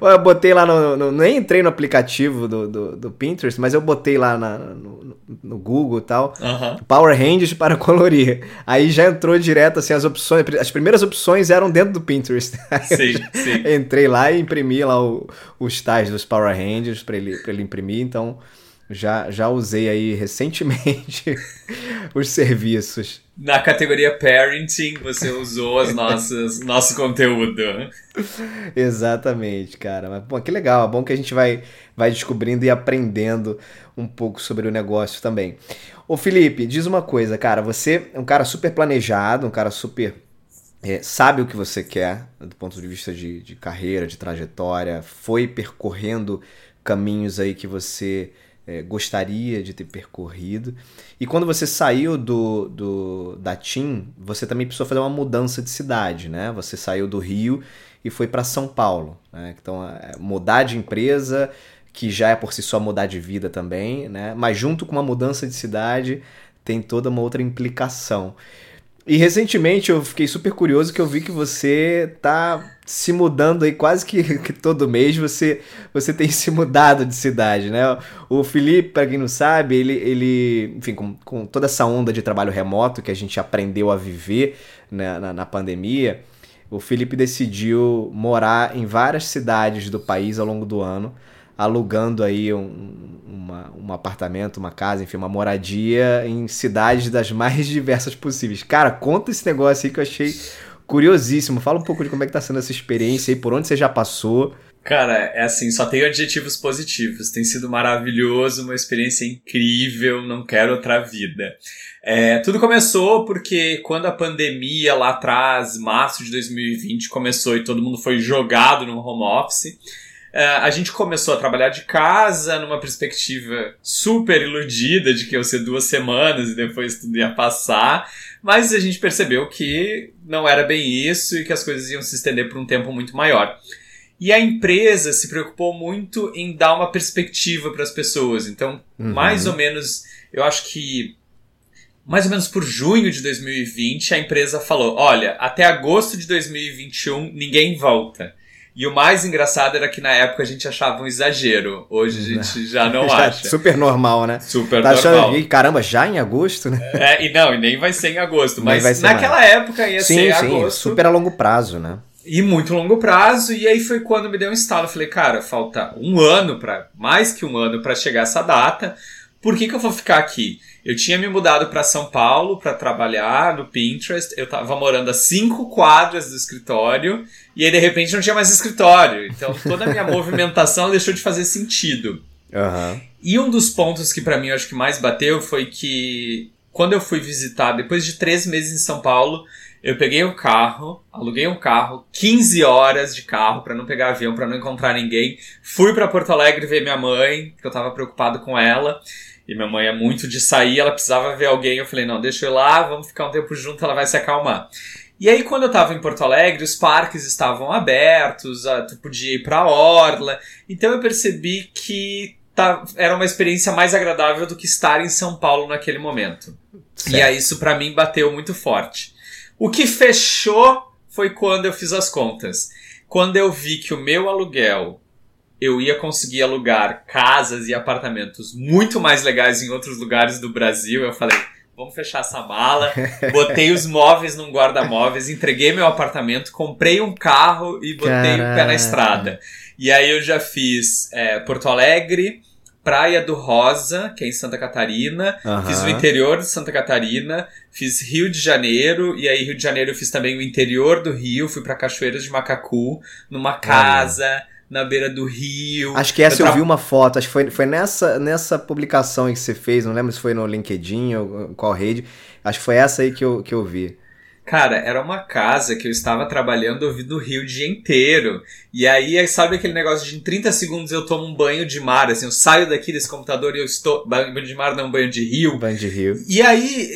Eu botei lá no, no, nem entrei no aplicativo do, do, do Pinterest, mas eu botei lá na, no, no, Google e tal, uhum. Power Rangers para colorir. Aí já entrou direto assim as opções, as primeiras opções eram dentro do Pinterest. Sim, sim. Entrei lá e imprimi lá o, os tais dos Power Rangers para ele, ele imprimir, então já, já usei aí recentemente os serviços. Na categoria Parenting, você usou as nossas, nosso conteúdo. Exatamente, cara. Mas, bom, que legal. É bom que a gente vai, vai descobrindo e aprendendo um pouco sobre o negócio também. Ô, Felipe, diz uma coisa, cara. Você é um cara super planejado, um cara super. É, sabe o que você quer do ponto de vista de, de carreira, de trajetória, foi percorrendo caminhos aí que você é, gostaria de ter percorrido. E quando você saiu do, do da TIM, você também precisou fazer uma mudança de cidade, né? Você saiu do Rio e foi para São Paulo. Né? Então, é, mudar de empresa, que já é por si só mudar de vida também, né? Mas junto com uma mudança de cidade, tem toda uma outra implicação. E recentemente eu fiquei super curioso que eu vi que você tá se mudando aí quase que, que, todo mês você você tem se mudado de cidade, né? O Felipe, para quem não sabe, ele, ele enfim, com, com toda essa onda de trabalho remoto que a gente aprendeu a viver né, na, na pandemia, o Felipe decidiu morar em várias cidades do país ao longo do ano alugando aí um, uma, um apartamento, uma casa, enfim, uma moradia em cidades das mais diversas possíveis. Cara, conta esse negócio aí que eu achei curiosíssimo. Fala um pouco de como é que tá sendo essa experiência aí, por onde você já passou. Cara, é assim, só tenho adjetivos positivos. Tem sido maravilhoso, uma experiência incrível, não quero outra vida. É, tudo começou porque quando a pandemia lá atrás, março de 2020, começou e todo mundo foi jogado no home office, a gente começou a trabalhar de casa numa perspectiva super iludida de que ia ser duas semanas e depois tudo ia passar, mas a gente percebeu que não era bem isso e que as coisas iam se estender por um tempo muito maior. E a empresa se preocupou muito em dar uma perspectiva para as pessoas. Então, uhum. mais ou menos, eu acho que mais ou menos por junho de 2020, a empresa falou: olha, até agosto de 2021 ninguém volta. E o mais engraçado era que na época a gente achava um exagero. Hoje a gente já não acha. Super normal, né? Super tá normal. Achando, caramba, já em agosto, né? É, e não, e nem vai ser em agosto. Mas naquela mais. época ia sim, ser em sim, agosto. Super a longo prazo, né? E muito longo prazo. E aí foi quando me deu um estalo. Eu falei, cara, falta um ano para mais que um ano para chegar essa data. Por que, que eu vou ficar aqui? Eu tinha me mudado para São Paulo para trabalhar no Pinterest. Eu tava morando a cinco quadras do escritório e aí de repente não tinha mais escritório. Então toda a minha movimentação deixou de fazer sentido. Uhum. E um dos pontos que para mim eu acho que mais bateu foi que quando eu fui visitar, depois de três meses em São Paulo, eu peguei um carro, aluguei um carro, 15 horas de carro para não pegar avião, para não encontrar ninguém. Fui para Porto Alegre ver minha mãe, que eu tava preocupado com ela. E minha mãe é muito de sair, ela precisava ver alguém. Eu falei, não, deixa eu ir lá, vamos ficar um tempo junto, ela vai se acalmar. E aí, quando eu tava em Porto Alegre, os parques estavam abertos, tu podia ir pra orla. Então eu percebi que tá, era uma experiência mais agradável do que estar em São Paulo naquele momento. Certo. E aí isso para mim bateu muito forte. O que fechou foi quando eu fiz as contas. Quando eu vi que o meu aluguel eu ia conseguir alugar casas e apartamentos muito mais legais em outros lugares do Brasil, eu falei, vamos fechar essa mala. Botei os móveis num guarda-móveis, entreguei meu apartamento, comprei um carro e botei Caraca. o pé na estrada. E aí eu já fiz é, Porto Alegre, Praia do Rosa, que é em Santa Catarina, uhum. fiz o interior de Santa Catarina, fiz Rio de Janeiro, e aí Rio de Janeiro eu fiz também o interior do Rio, fui para Cachoeiras de Macacu, numa casa na beira do rio. Acho que essa eu, tra... vi uma foto, acho que foi, foi nessa, nessa publicação que você fez, não lembro se foi no LinkedIn ou qual rede, acho que foi essa aí que eu, que eu vi. Cara, era uma casa que eu estava trabalhando ouvindo o rio o dia inteiro. E aí, sabe aquele negócio de em 30 segundos eu tomo um banho de mar, assim, eu saio daqui desse computador e eu estou. Banho de mar não, banho de rio. Banho de rio. E aí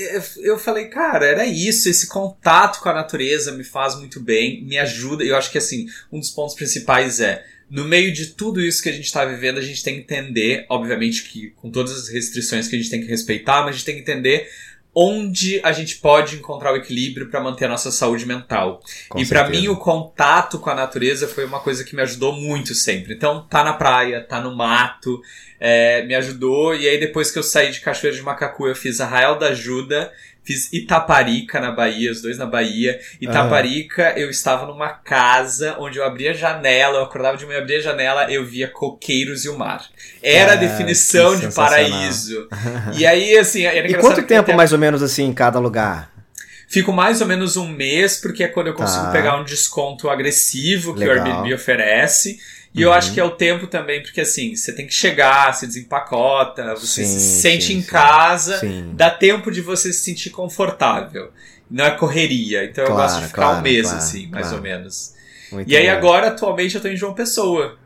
eu falei, cara, era isso, esse contato com a natureza me faz muito bem, me ajuda. Eu acho que assim, um dos pontos principais é. No meio de tudo isso que a gente está vivendo, a gente tem que entender, obviamente que com todas as restrições que a gente tem que respeitar, mas a gente tem que entender onde a gente pode encontrar o equilíbrio para manter a nossa saúde mental. Com e para mim o contato com a natureza foi uma coisa que me ajudou muito sempre. Então tá na praia, tá no mato, é, me ajudou. E aí depois que eu saí de Cachoeira de Macacu, eu fiz Arraial da Ajuda Fiz Itaparica na Bahia, os dois na Bahia. Itaparica, ah. eu estava numa casa onde eu abria a janela, eu acordava de manhã, abria a janela, eu via coqueiros e o mar. Era ah, a definição de paraíso. e aí, assim, era E quanto tempo, até... mais ou menos, assim, em cada lugar? Fico mais ou menos um mês, porque é quando eu consigo tá. pegar um desconto agressivo que Legal. o Airbnb oferece. E uhum. eu acho uhum. que é o tempo também, porque assim, você tem que chegar, você desempacota, você sim, se sente sim, em sim. casa, dá tempo de você se sentir confortável. Não é correria. Então claro, eu gosto de ficar claro, um mês, claro, assim, mais ou menos. Muito e aí bom. agora, atualmente, eu tô em João Pessoa.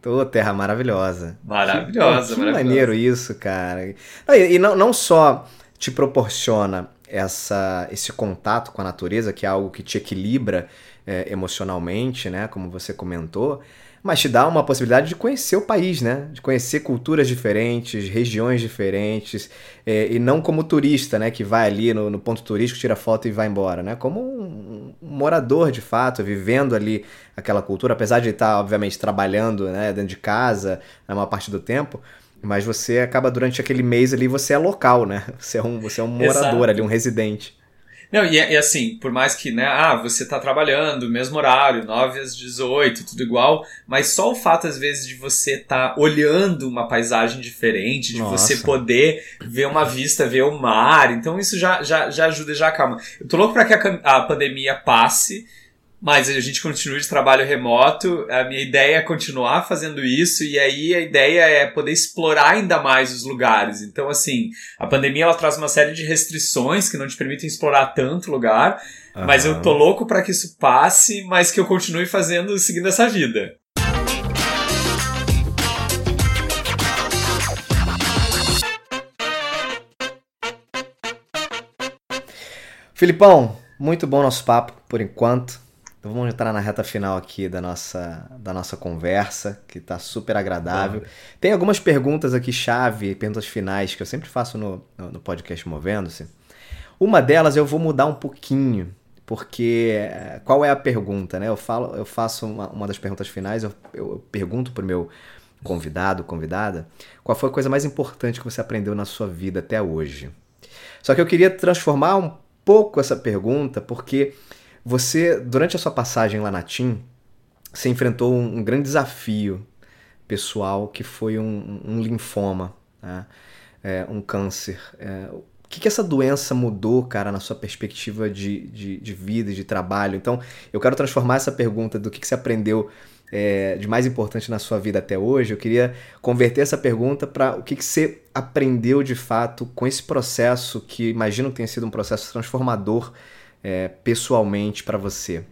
Tô, terra maravilhosa. Maravilhosa, que, que maneiro isso, cara. E, e não, não só te proporciona essa, esse contato com a natureza, que é algo que te equilibra é, emocionalmente, né? Como você comentou, mas te dá uma possibilidade de conhecer o país, né? De conhecer culturas diferentes, regiões diferentes, é, e não como turista, né? Que vai ali no, no, ponto turístico, tira foto e vai embora, né? Como um, um, morador de fato, vivendo ali aquela cultura, apesar de estar, obviamente, trabalhando né, dentro de casa na maior parte do tempo, mas você acaba durante aquele mês ali, você é local, né? Você é um, você é um morador Exato. ali, um residente. Não, e, e, assim, por mais que, né, ah, você tá trabalhando, mesmo horário, 9 às 18, tudo igual, mas só o fato, às vezes, de você tá olhando uma paisagem diferente, de Nossa. você poder ver uma vista, ver o mar, então isso já, já, já ajuda, já acalma. Eu tô louco pra que a, a pandemia passe, mas a gente continua de trabalho remoto. A minha ideia é continuar fazendo isso e aí a ideia é poder explorar ainda mais os lugares. Então, assim, a pandemia ela traz uma série de restrições que não te permitem explorar tanto lugar, uhum. mas eu tô louco para que isso passe, mas que eu continue fazendo, seguindo essa vida. Filipão, muito bom nosso papo por enquanto. Então vamos entrar na reta final aqui da nossa, da nossa conversa, que está super agradável. Tem algumas perguntas aqui chave, perguntas finais, que eu sempre faço no, no podcast Movendo-se. Uma delas eu vou mudar um pouquinho, porque eh, qual é a pergunta, né? Eu, falo, eu faço uma, uma das perguntas finais, eu, eu pergunto para o meu convidado, convidada, qual foi a coisa mais importante que você aprendeu na sua vida até hoje. Só que eu queria transformar um pouco essa pergunta, porque você, durante a sua passagem lá na TIM, você enfrentou um, um grande desafio pessoal que foi um, um linfoma, né? é, um câncer. É, o que, que essa doença mudou, cara, na sua perspectiva de, de, de vida e de trabalho? Então, eu quero transformar essa pergunta do que, que você aprendeu é, de mais importante na sua vida até hoje. Eu queria converter essa pergunta para o que, que você aprendeu de fato com esse processo que imagino que tenha sido um processo transformador é, pessoalmente para você?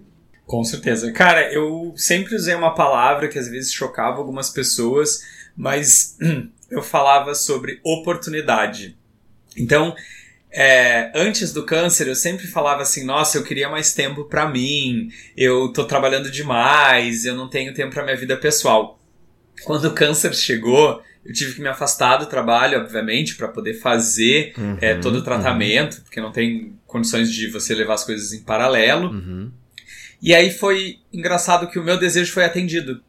Com certeza. Cara, eu sempre usei uma palavra que às vezes chocava algumas pessoas, mas eu falava sobre oportunidade. Então, é, antes do câncer, eu sempre falava assim: nossa, eu queria mais tempo para mim, eu tô trabalhando demais, eu não tenho tempo para minha vida pessoal. Quando o câncer chegou, eu tive que me afastar do trabalho, obviamente, para poder fazer Uhum, é, todo o tratamento, porque não tem condições de você levar as coisas em paralelo. Uhum. E aí foi engraçado que o meu desejo foi atendido.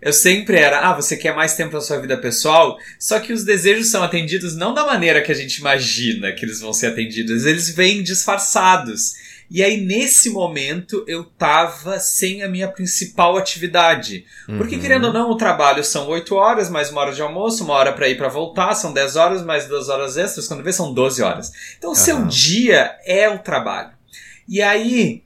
Eu sempre era, ah, você quer mais tempo na sua vida pessoal? Só que os desejos são atendidos não da maneira que a gente imagina que eles vão ser atendidos, eles vêm disfarçados. E aí, nesse momento, eu tava sem a minha principal atividade. Porque, Uhum. querendo ou não, o trabalho são 8 horas, mais uma hora de almoço, uma hora pra ir pra voltar, são 10 horas, mais duas horas extras, quando vê são 12 horas. Então, o seu Aham. dia é o trabalho. E aí,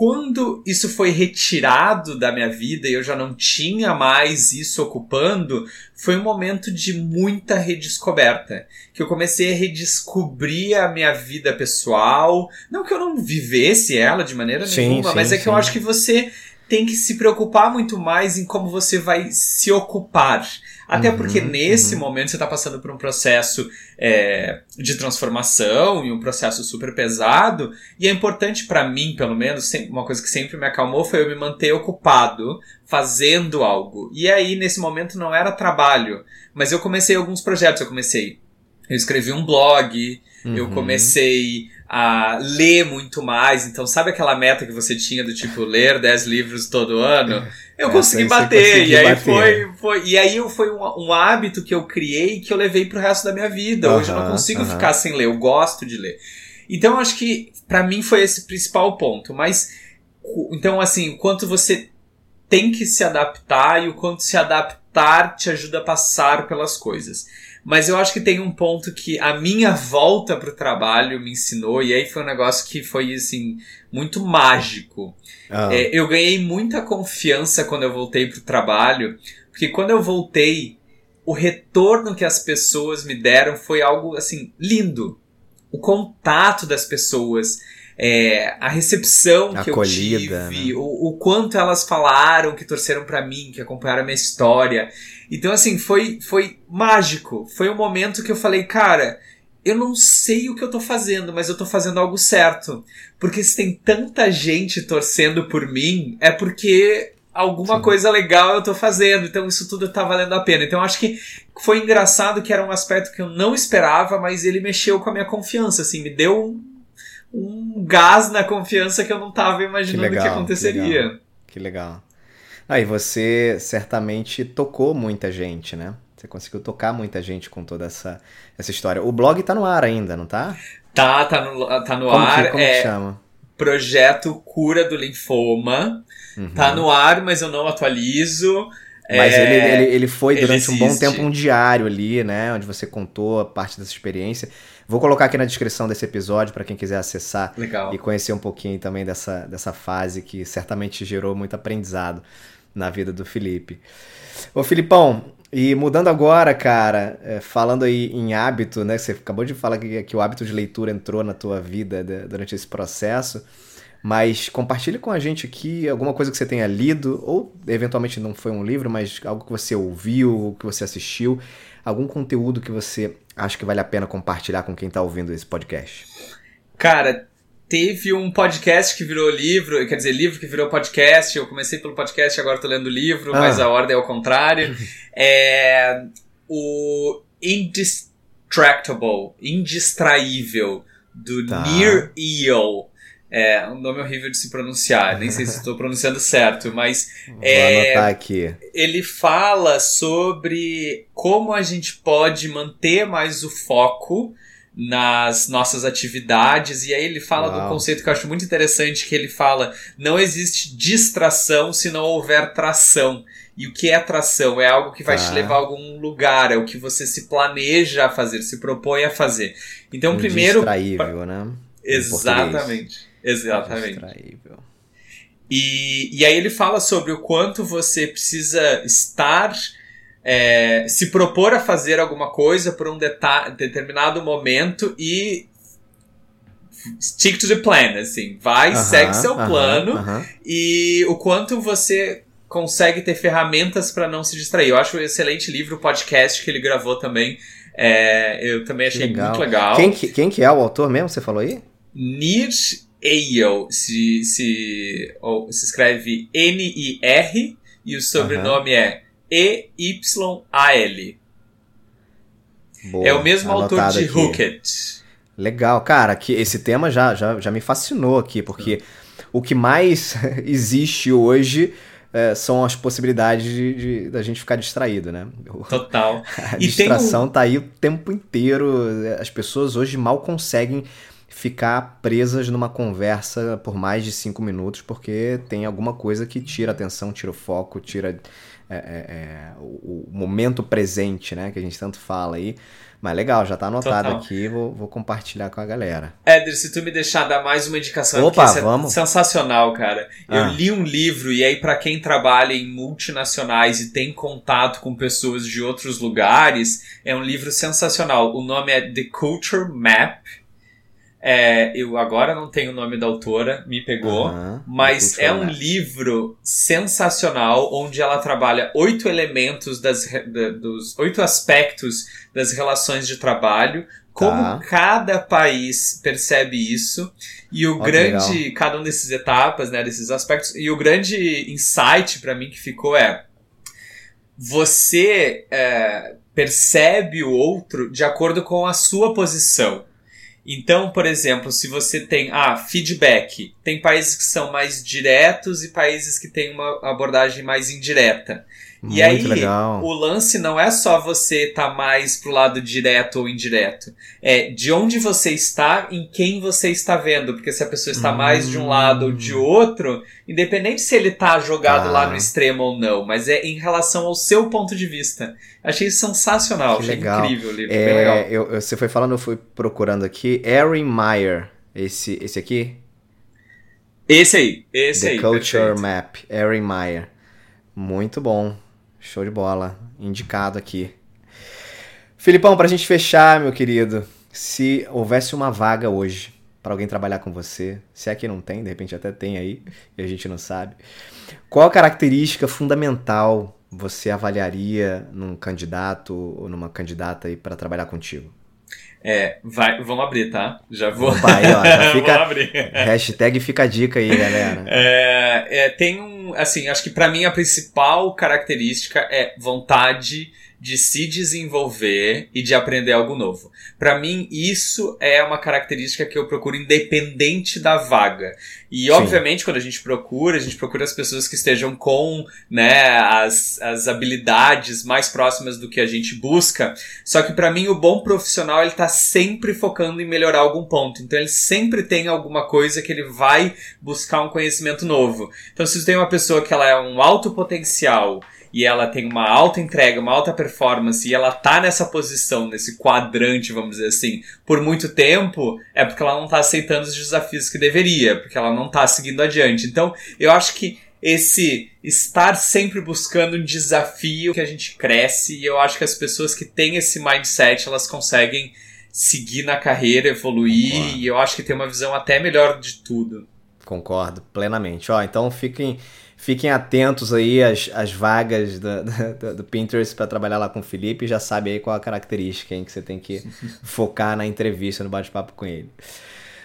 quando isso foi retirado da minha vida e eu já não tinha mais isso ocupando, foi um momento de muita redescoberta. Que eu comecei a redescobrir a minha vida pessoal. Não que eu não vivesse ela de maneira Sim, nenhuma, sim, mas é que eu acho que você tem que se preocupar muito mais em como você vai se ocupar. Até Uhum, porque nesse uhum. momento você está passando por um processo é, de transformação e um processo super pesado. E é importante para mim, pelo menos, uma coisa que sempre me acalmou foi eu me manter ocupado fazendo algo. E aí, nesse momento, não era trabalho, mas eu comecei alguns projetos. Eu comecei. Eu escrevi um blog, eu Uhum. comecei a ler muito mais. Então, sabe aquela meta que você tinha do tipo ler 10 livros todo ano? Eu Essa consegui bater. e aí bater. foi, foi. E aí foi um, um hábito que eu criei que eu levei pro resto da minha vida. Hoje eu não consigo ficar sem ler, eu gosto de ler. Então, eu acho que pra mim foi esse o principal ponto. Mas, então, assim, o quanto você tem que se adaptar e o quanto se adaptar te ajuda a passar pelas coisas. Mas eu acho que tem um ponto que a minha volta pro trabalho me ensinou, e aí foi um negócio que foi, assim, muito mágico. Ah, É, eu ganhei muita confiança quando eu voltei pro trabalho, porque quando eu voltei, o retorno que as pessoas me deram foi algo, assim, lindo. O contato das pessoas, é, a recepção que eu Acolhida, tive, né? o, o quanto elas falaram, que torceram pra mim, que acompanharam a minha história. Então, assim, foi, foi mágico. Foi um momento que eu falei, cara, eu não sei o que eu tô fazendo, mas eu tô fazendo algo certo. Porque se tem tanta gente torcendo por mim, é porque alguma Sim. coisa legal eu tô fazendo. Então isso tudo tá valendo a pena. Então acho que foi engraçado que era um aspecto que eu não esperava, mas ele mexeu com a minha confiança, assim, me deu um, um gás na confiança que eu não tava imaginando que, legal, que aconteceria. legal. Que legal. Aí você certamente tocou muita gente, né? Você conseguiu tocar muita gente com toda essa, essa história. O blog tá no ar ainda, não tá? Tá, tá no, tá no Como, ar. que, como é que chama? projeto Cura do Linfoma. Uhum. Tá no ar, mas eu não atualizo. Mas É, ele, ele, ele foi ele durante um bom tempo um diário ali, né? Onde você contou a parte dessa experiência. Vou colocar aqui na descrição desse episódio para quem quiser acessar Legal. e conhecer um pouquinho também dessa, dessa fase que certamente gerou muito aprendizado na vida do Felipe. Ô Filipão, e mudando agora, cara, é, falando aí em hábito, né? Você acabou de falar que, que o hábito de leitura entrou na tua vida de- durante esse processo, mas compartilhe com a gente aqui alguma coisa que você tenha lido, ou eventualmente não foi um livro, mas algo que você ouviu, que você assistiu, algum conteúdo que você acha que vale a pena compartilhar com quem tá ouvindo esse podcast. Cara, teve um podcast que virou livro, quer dizer, livro que virou podcast. Eu comecei pelo podcast, agora tô lendo o livro, Ah. mas a ordem é ao contrário. é o Indistractable, Indistraível, do Tá. Near Eel. É um nome horrível de se pronunciar, nem sei se estou pronunciando certo, mas Vou É, anotar aqui. ele fala sobre como a gente pode manter mais o foco nas nossas atividades e aí ele fala Uau. do conceito que eu acho muito interessante que ele fala não existe distração se não houver tração e o que é tração é algo que vai Tá. te levar a algum lugar é o que você se planeja a fazer se propõe a fazer então primeiro Distraível, né? exatamente exatamente Distraível. e, e aí ele fala sobre o quanto você precisa estar, é, se propor a fazer alguma coisa por um determinado momento e stick to the plan, assim, vai, Aham, segue seu aham, plano aham. e o quanto você consegue ter ferramentas para não se distrair. Eu acho um excelente livro, o podcast que ele gravou também. é, eu também achei Legal. muito legal. Quem, que- quem que é o autor mesmo? Você falou aí? Nir Eyal se, se, se escreve N-I-R e o sobrenome é E-Y-A-L. Boa, é o mesmo autor de aqui. Hooked. Legal, cara, que esse tema já, já, já me fascinou aqui, porque o que mais existe hoje é, são as possibilidades de, de, da gente ficar distraído, né? Total. A e distração um... tá aí o tempo inteiro. As pessoas hoje mal conseguem ficar presas numa conversa por mais de cinco minutos porque tem alguma coisa que tira a atenção, tira o foco, tira é, é, é, o, o, momento presente, né? Que a gente tanto fala aí. Mas legal, já tá anotado Total. aqui, vou, vou compartilhar com a galera. Éder, se tu me deixar dar mais uma indicação, Opa, é vamos. sensacional, cara. Eu ah. li um livro, e aí para quem trabalha em multinacionais e tem contato com pessoas de outros lugares, é um livro sensacional. O nome é The Culture Map é, eu agora não tenho o nome da autora, me pegou, mas é um livro sensacional onde ela trabalha oito elementos das, da, dos oito aspectos das relações de trabalho, como tá. cada país percebe isso e o grande legal. cada um desses etapas, né, desses aspectos e o grande insight para mim que ficou é você é, percebe o outro de acordo com a sua posição. Então, por exemplo, se você tem ah, feedback, tem países que são mais diretos e países que têm uma abordagem mais indireta. Muito e aí, legal. o lance não é só você estar tá mais pro lado direto ou indireto. É de onde você está, em quem você está vendo. Porque se a pessoa está hum. mais de um lado ou de outro, independente se ele está jogado ah. lá no extremo ou não, mas é em relação ao seu ponto de vista. Achei sensacional, que achei legal. incrível o livro, é, legal. Eu, você foi falando, eu fui procurando aqui. Erin Meyer, esse, esse aqui? Esse aí, esse The aí. The Culture perfeito. Map, Erin Meyer. Muito bom. Show de bola. Indicado aqui. Filipão, pra gente fechar, meu querido, se houvesse uma vaga hoje para alguém trabalhar com você, se é que não tem, de repente até tem aí, e a gente não sabe, qual característica fundamental você avaliaria num candidato ou numa candidata aí para trabalhar contigo? É, vai, vamos abrir, tá? Já vou. Opa, aí, ó, já fica, abrir. Hashtag fica a dica aí, galera. É, é, tem um, assim, acho que para mim a principal característica é vontade de se desenvolver e de aprender algo novo. Para mim, isso é uma característica que eu procuro independente da vaga. E, Sim. obviamente, quando a gente procura, a gente procura as pessoas que estejam com né, as, as habilidades mais próximas do que a gente busca. Só que, para mim, o bom profissional ele tá sempre focando em melhorar algum ponto. Então, ele sempre tem alguma coisa que ele vai buscar um conhecimento novo. Então, se você tem uma pessoa que ela é um alto potencial e ela tem uma alta entrega, uma alta performance e ela tá nessa posição, nesse quadrante, vamos dizer assim, por muito tempo, é porque ela não tá aceitando os desafios que deveria, porque ela não tá seguindo adiante. Então, eu acho que esse estar sempre buscando um desafio que a gente cresce e eu acho que as pessoas que têm esse mindset, elas conseguem seguir na carreira, evoluir Concordo. e eu acho que tem uma visão até melhor de tudo. Concordo plenamente. Ó, então fiquem Fiquem atentos aí às, às vagas do, do, do Pinterest para trabalhar lá com o Felipe. Já sabe aí qual a característica hein, que você tem que focar na entrevista, no bate-papo com ele.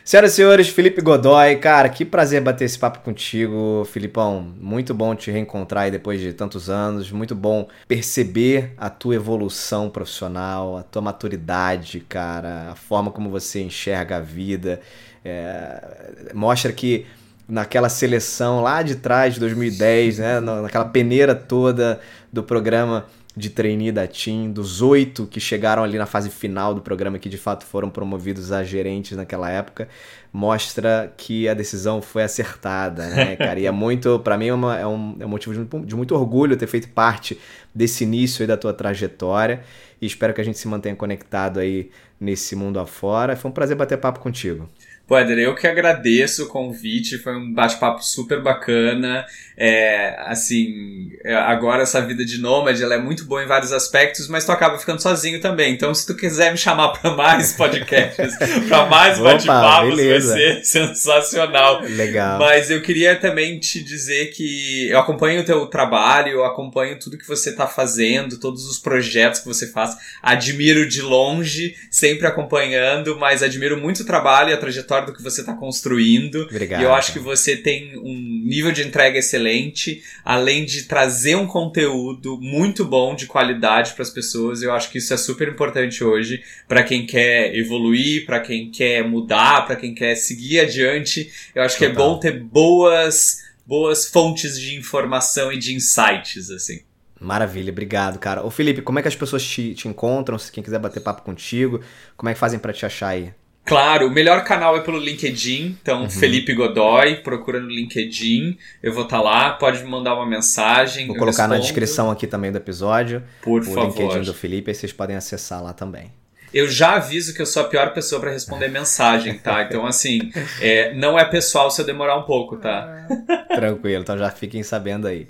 Senhoras e senhores, Felipe Godoy, cara, que prazer bater esse papo contigo, Filipão. Muito bom te reencontrar aí depois de tantos anos. Muito bom perceber a tua evolução profissional, a tua maturidade, cara, a forma como você enxerga a vida. É, mostra que naquela seleção lá de trás, de 2010, né? naquela peneira toda do programa de trainee da TIM, dos oito que chegaram ali na fase final do programa, que de fato foram promovidos a gerentes naquela época, mostra que a decisão foi acertada, né, cara? E é muito, para mim, é, uma, é, um, é um motivo de muito, de muito orgulho ter feito parte desse início aí da tua trajetória e espero que a gente se mantenha conectado aí nesse mundo afora. Foi um prazer bater papo contigo. Pô, Eder, eu que agradeço o convite, foi um bate-papo super bacana. É, assim, é, agora essa vida de nômade, ela é muito boa em vários aspectos, mas tu acaba ficando sozinho também. Então, se tu quiser me chamar para mais podcasts, para mais bate-papos, vai ser sensacional. Legal. Mas eu queria também te dizer que eu acompanho o teu trabalho, eu acompanho tudo que você está fazendo, todos os projetos que você faz. Admiro de longe, sempre acompanhando, mas admiro muito o trabalho e a trajetória do que você está construindo. Obrigado. E eu acho que você tem um nível de entrega excelente, além de trazer um conteúdo muito bom, de qualidade para as pessoas. Eu acho que isso é super importante hoje para quem quer evoluir, para quem quer mudar, para quem quer seguir adiante. Eu acho Total. que é bom ter boas boas fontes de informação e de insights, assim. Maravilha, obrigado, cara. Ô Felipe, como é que as pessoas te, te encontram? Se quem quiser bater papo contigo, como é que fazem para te achar aí? Claro, o melhor canal é pelo LinkedIn, então uhum. Felipe Godoy, procura no LinkedIn, eu vou estar tá lá, pode me mandar uma mensagem. Vou colocar respondo. na descrição aqui também do episódio Por o favor. LinkedIn do Felipe, aí vocês podem acessar lá também. Eu já aviso que eu sou a pior pessoa para responder mensagem, tá? Então, assim, é, não é pessoal se eu demorar um pouco, tá? Tranquilo, então já fiquem sabendo aí.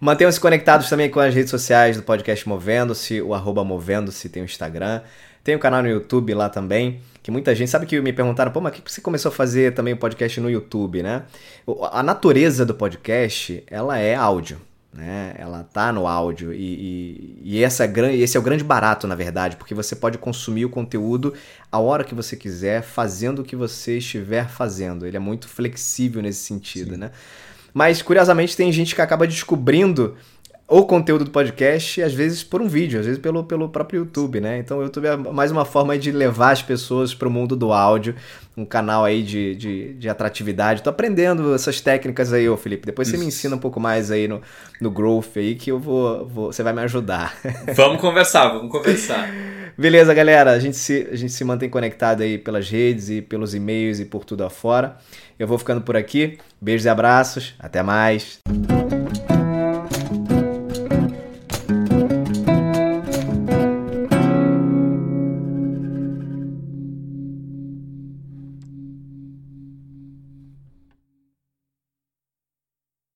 Mantenham-se conectados também com as redes sociais do podcast Movendo-se, o arroba Movendo-se tem o Instagram. Tem o canal no YouTube lá também, que muita gente sabe que me perguntaram, pô, mas que você começou a fazer também o podcast no YouTube, né? A natureza do podcast, ela é áudio né? Ela tá no áudio e, e, e essa é esse é o grande barato, na verdade, porque você pode consumir o conteúdo a hora que você quiser, fazendo o que você estiver fazendo. Ele é muito flexível nesse sentido, Sim. né? Mas, curiosamente, tem gente que acaba descobrindo o conteúdo do podcast, às vezes por um vídeo, às vezes pelo, pelo próprio YouTube, né? Então o YouTube é mais uma forma de levar as pessoas para o mundo do áudio, um canal aí de, de, de atratividade. Tô aprendendo essas técnicas aí, ô Felipe. Depois Isso. você me ensina um pouco mais aí no, no Growth aí, que eu vou, vou você vai me ajudar. Vamos conversar, vamos conversar. Beleza, galera. A gente, se, a gente se mantém conectado aí pelas redes e pelos e-mails e por tudo afora. Eu vou ficando por aqui. Beijos e abraços. Até mais.